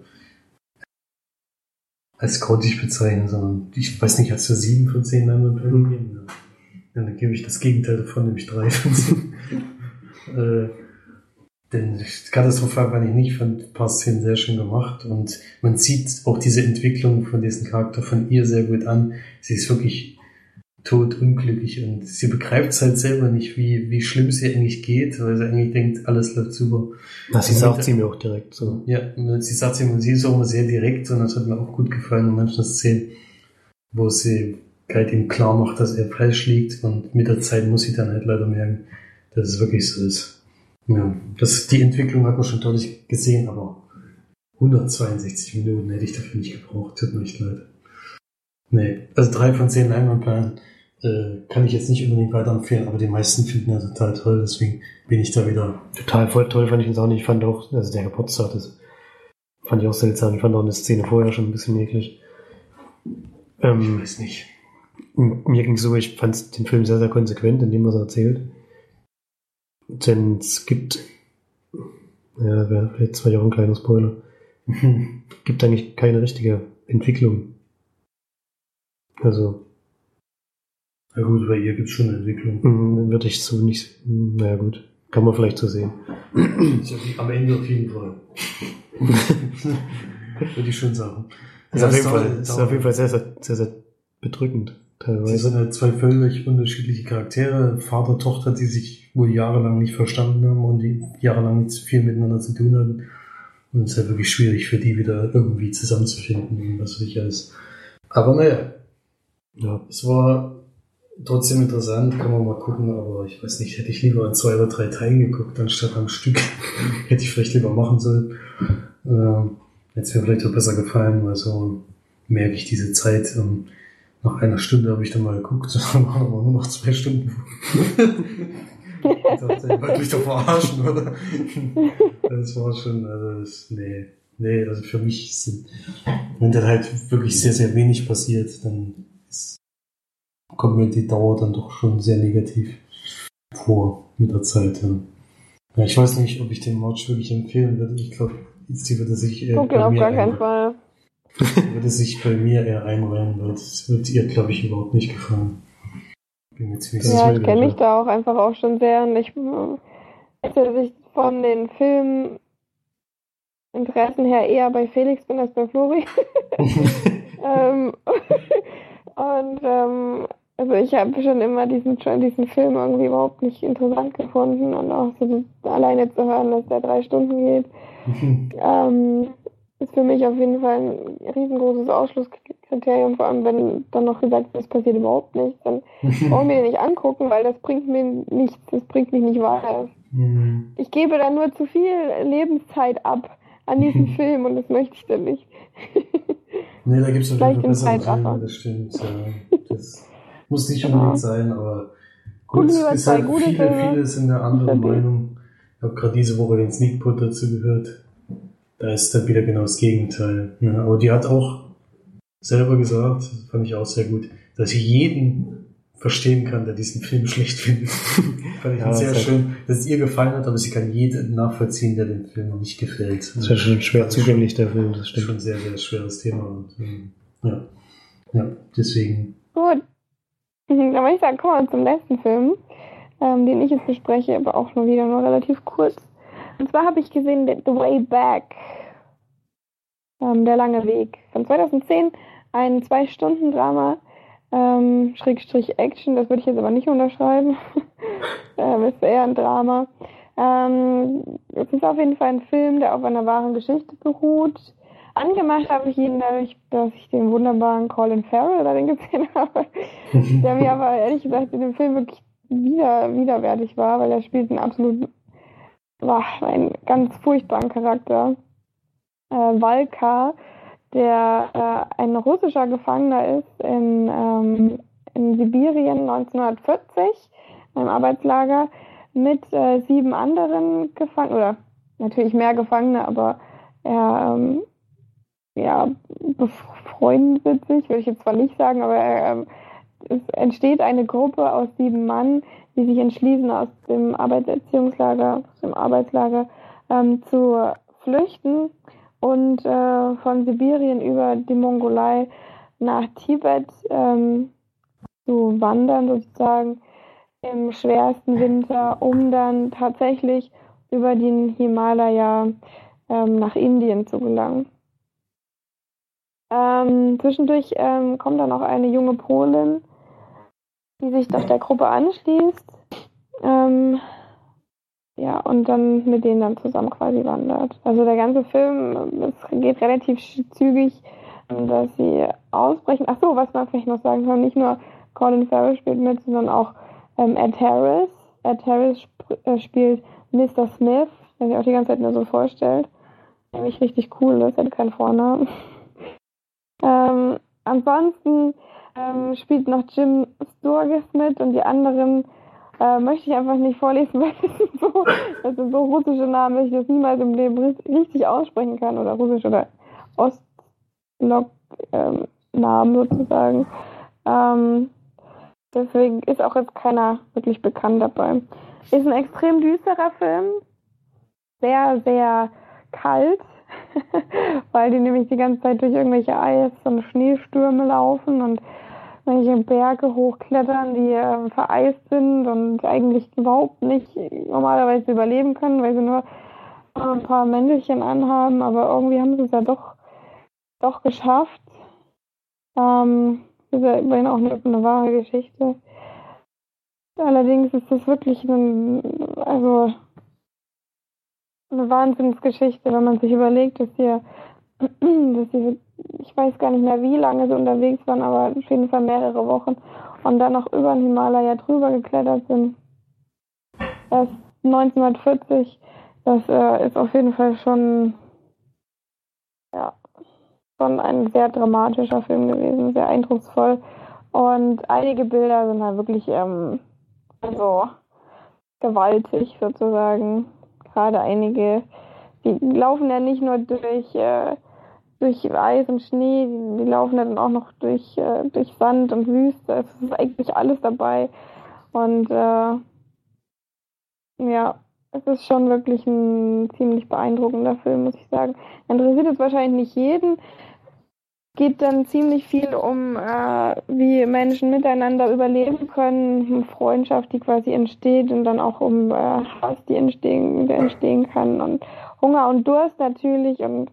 als grottig bezeichnen, sondern ich weiß nicht, hast du sieben von zehn Leinwandperlen gegeben? Ja. ja, dann gebe ich das Gegenteil davon, nämlich drei von zehn. [LAUGHS] äh, denn katastrophal war ich nicht, fand ein paar Szenen sehr schön gemacht und man sieht auch diese Entwicklung von diesem Charakter von ihr sehr gut an. Sie ist wirklich tot unglücklich und sie begreift es halt selber nicht, wie, wie schlimm sie eigentlich geht, weil sie eigentlich denkt, alles läuft super. Das Und sagt sie mir auch direkt so. Ja, sie sagt sie, und sie ist auch immer sehr direkt und das hat mir auch gut gefallen in manchen Szenen, wo sie halt ihm klar macht, dass er falsch liegt und mit der Zeit muss sie dann halt leider merken, dass es wirklich so ist. Ja, das, die Entwicklung hat man schon deutlich gesehen, aber 162 Minuten hätte ich dafür nicht gebraucht, tut mir echt leid. Nee, also drei von zehn Leinwandperlen äh, kann ich jetzt nicht unbedingt weiterempfehlen, aber die meisten finden er total toll, deswegen bin ich da wieder Total voll toll fand ich das auch nicht. Ich fand auch, also der Geburtstag, das fand ich auch seltsam. Ich fand auch eine Szene vorher schon ein bisschen eklig. Ich Ähm, weiß nicht. Mir ging so, ich fand den Film sehr, sehr konsequent in dem, was er erzählt. Denn es gibt, ja, wäre vielleicht zwei Jahre ein kleiner Spoiler, [LAUGHS] gibt eigentlich keine richtige Entwicklung. Also, Na gut, bei ihr gibt's schon eine Entwicklung. mh, würde ich so nicht, naja gut, kann man vielleicht so sehen. Ist ja Am Ende auf jeden Fall. [LAUGHS] Würde ich schon sagen. Ist Ja, auf jeden es Fall, ist auf jeden Fall sehr, sehr, sehr, sehr bedrückend, Sie teilweise. sind halt zwei völlig unterschiedliche Charaktere, Vater, Tochter, die sich wohl jahrelang nicht verstanden haben und die jahrelang nicht viel miteinander zu tun hatten. Und es ist halt wirklich schwierig für die wieder irgendwie zusammenzufinden und was ich alles. Aber naja, Ja, es war trotzdem interessant, kann man mal gucken, aber ich weiß nicht, hätte ich lieber in zwei oder drei Teilen geguckt, anstatt am Stück. [LAUGHS] hätte ich vielleicht lieber machen sollen. Ähm, hätte es mir vielleicht auch besser gefallen, weil so merke ich diese Zeit. Ähm, nach einer Stunde habe ich dann mal geguckt, [LAUGHS] dann waren aber nur noch zwei Stunden. [LAUGHS] ich dachte, ihr wollt mich doch verarschen, oder? das war schon, also das, nee, nee, also für mich sind, wenn dann halt wirklich sehr, sehr wenig passiert, dann ist, kommt mir die Dauer dann doch schon sehr negativ vor mit der Zeit. Ja, ja ich weiß nicht, ob ich den Watch wirklich empfehlen würde. Ich glaube, sie würde sich eher Guck ihn bei auf gar keinen ein- Fall. Würde sich bei mir eher einreihen, weil das wird ihr, glaube ich, überhaupt nicht gefallen. Bin mir ziemlich Ja, ich kenne mich da auch einfach auch schon sehr und ich äh, dass ich von den Filminteressen her eher bei Felix bin als bei Flori. [LAUGHS] ähm, und ähm, also ich habe schon immer diesen schon diesen Film irgendwie überhaupt nicht interessant gefunden und auch so alleine zu hören, dass der drei Stunden geht, [LAUGHS] ähm, ist für mich auf jeden Fall ein riesengroßes Ausschlusskriterium, vor allem wenn dann noch gesagt wird, es passiert überhaupt nichts, dann [LAUGHS] brauche ich mir den nicht angucken, weil das bringt mir nichts, das bringt mich nicht weiter. Mhm. Ich gebe da nur zu viel Lebenszeit ab an diesen [LAUGHS] Film und das möchte ich dann nicht. [LAUGHS] Nee, da Vielleicht jeden Fall im bessere Zeitraffer. Filme, das stimmt. Ja. Das muss nicht Genau. unbedingt sein, aber gucke es ist halt viele, viele sind der anderen. Meinung. Ich habe gerade diese Woche den Sneakpot dazu gehört. Da ist dann wieder genau das Gegenteil. Ja, aber die hat auch selber gesagt, das fand ich auch sehr gut, dass ich jeden verstehen kann, der diesen Film [LAUGHS] schlecht findet. [LAUGHS] fand ich Ja, sehr schön, dass es ihr gefallen hat, aber sie kann jeden nachvollziehen, der dem Film noch nicht gefällt. Das ist ja schon schwer zugänglich, der Film, das Das ist stimmt. schon ein sehr, sehr schweres Thema. Und, ähm, ja. ja, deswegen. Gut. [LAUGHS] Dann würde ich sagen, kommen wir zum letzten Film, ähm, den ich jetzt bespreche, aber auch nur wieder nur relativ kurz. Und zwar habe ich gesehen The Way Back. Ähm, der lange Weg. Von 2010, ein Zwei-Stunden-Drama, ähm, Schrägstrich Action, das würde ich jetzt aber nicht unterschreiben. [LAUGHS] ähm, ist eher ein Drama. Ähm, es ist auf jeden Fall ein Film, der auf einer wahren Geschichte beruht. Angemacht habe ich ihn dadurch, dass ich den wunderbaren Colin Farrell darin gesehen [LAUGHS] habe, der mir [LAUGHS] aber ehrlich gesagt in dem Film wirklich wieder, widerwärtig war, weil er spielt einen absolut, war einen ganz furchtbaren Charakter. Äh, Valka, der äh, ein russischer Gefangener ist in, ähm, in Sibirien 1940, im Arbeitslager, mit äh, sieben anderen Gefangenen, oder natürlich mehr Gefangene, aber er ähm, ja, befreundet sich, würde ich jetzt zwar nicht sagen, aber ähm, es entsteht eine Gruppe aus sieben Mann, die sich entschließen, aus dem Arbeitserziehungslager, aus dem Arbeitslager ähm, zu flüchten und äh, von Sibirien über die Mongolei nach Tibet ähm, zu wandern, sozusagen im schwersten Winter, um dann tatsächlich über den Himalaya ähm, nach Indien zu gelangen. Ähm, zwischendurch ähm, kommt dann auch eine junge Polin, die sich doch der Gruppe anschließt. Ähm, ja, und dann mit denen dann zusammen quasi wandert. Also der ganze Film, es geht relativ zügig, dass sie ausbrechen. Ach so, was man vielleicht noch sagen kann, nicht nur Colin Farrell spielt mit, sondern auch ähm, Ed Harris. Ed Harris sp äh, spielt Mr. Smith, der sich auch die ganze Zeit nur so vorstellt. Nämlich richtig cool ist, er hat keinen Vornamen. [LAUGHS] Ähm, ansonsten ähm, spielt noch Jim Sturgis mit und die anderen äh, möchte ich einfach nicht vorlesen, [LAUGHS] weil das sind so, das sind so russische Namen, dass ich das niemals im Leben ri- richtig aussprechen kann oder russisch oder Ostblock-Namen sozusagen. Ähm, deswegen ist auch jetzt keiner wirklich bekannt dabei. Ist ein extrem düsterer Film, sehr, sehr kalt, [LAUGHS] weil die nämlich die ganze Zeit durch irgendwelche Eis- und Schneestürme laufen und welche Berge hochklettern, die äh, vereist sind und eigentlich überhaupt nicht normalerweise überleben können, weil sie nur ein paar Mäntelchen anhaben, aber irgendwie haben sie es ja doch, doch geschafft. Ähm, das ist ja immerhin auch eine, eine wahre Geschichte. Allerdings ist das wirklich ein, also eine Wahnsinnsgeschichte, wenn man sich überlegt, dass sie, [CLEARS THROAT] dass sie, ich weiß gar nicht mehr, wie lange sie unterwegs waren, aber auf jeden Fall mehrere Wochen und dann noch über den Himalaya drüber geklettert sind. Erst 1940, das äh, ist auf jeden Fall schon, ja, schon ein sehr dramatischer Film gewesen, sehr eindrucksvoll. Und einige Bilder sind halt wirklich, ähm, also gewaltig sozusagen gerade einige, die laufen ja nicht nur durch, äh, durch Eis und Schnee, die, die laufen dann auch noch durch, äh, durch Sand und Wüste. Es ist eigentlich alles dabei. Und äh, ja, es ist schon wirklich ein ziemlich beeindruckender Film, muss ich sagen. Interessiert es wahrscheinlich nicht jeden. Geht dann ziemlich viel um, äh, wie Menschen miteinander überleben können, Freundschaft, die quasi entsteht und dann auch um äh, Hass, die entstehen, der entstehen kann und Hunger und Durst natürlich und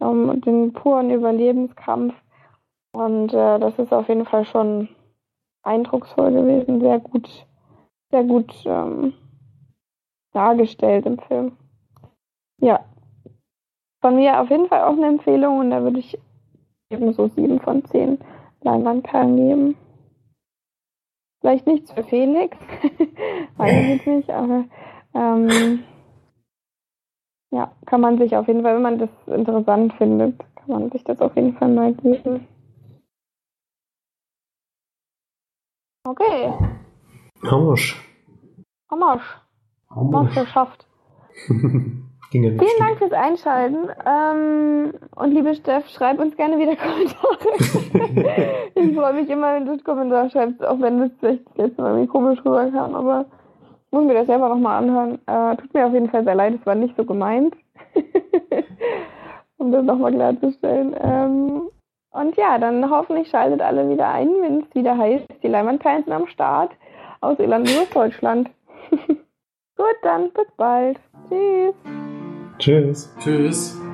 um den puren Überlebenskampf. Und äh, das ist auf jeden Fall schon eindrucksvoll gewesen, sehr gut, sehr gut ähm, dargestellt im Film. Ja. Von mir auf jeden Fall auch eine Empfehlung und da würde ich eben so sieben von zehn Leinwandperlen geben. Vielleicht nichts für Felix, [LAUGHS] weiß ich nicht, aber ähm, ja, kann man sich auf jeden Fall, wenn man das interessant findet, kann man sich das auf jeden Fall mal geben. Okay. Hammersch. Hammersch. Hammersch geschafft. [LAUGHS] Vielen Dank fürs Einschalten. Ähm, und liebe Steff, schreib uns gerne wieder [LAUGHS] Kommentare. [LAUGHS] ich freue mich immer, wenn du einen Kommentar schreibst, auch wenn das vielleicht letzte Mal irgendwie komisch rüberkam, aber muss mir das selber nochmal anhören. Äh, tut mir auf jeden Fall sehr leid, es war nicht so gemeint. [LAUGHS] um das nochmal klarzustellen. Ähm, und ja, dann hoffentlich schaltet alle wieder ein, wenn es wieder heißt, die sind am Start aus Irland und Deutschland. [LAUGHS] Gut, dann bis bald. Tschüss. Tschüss. Tschüss.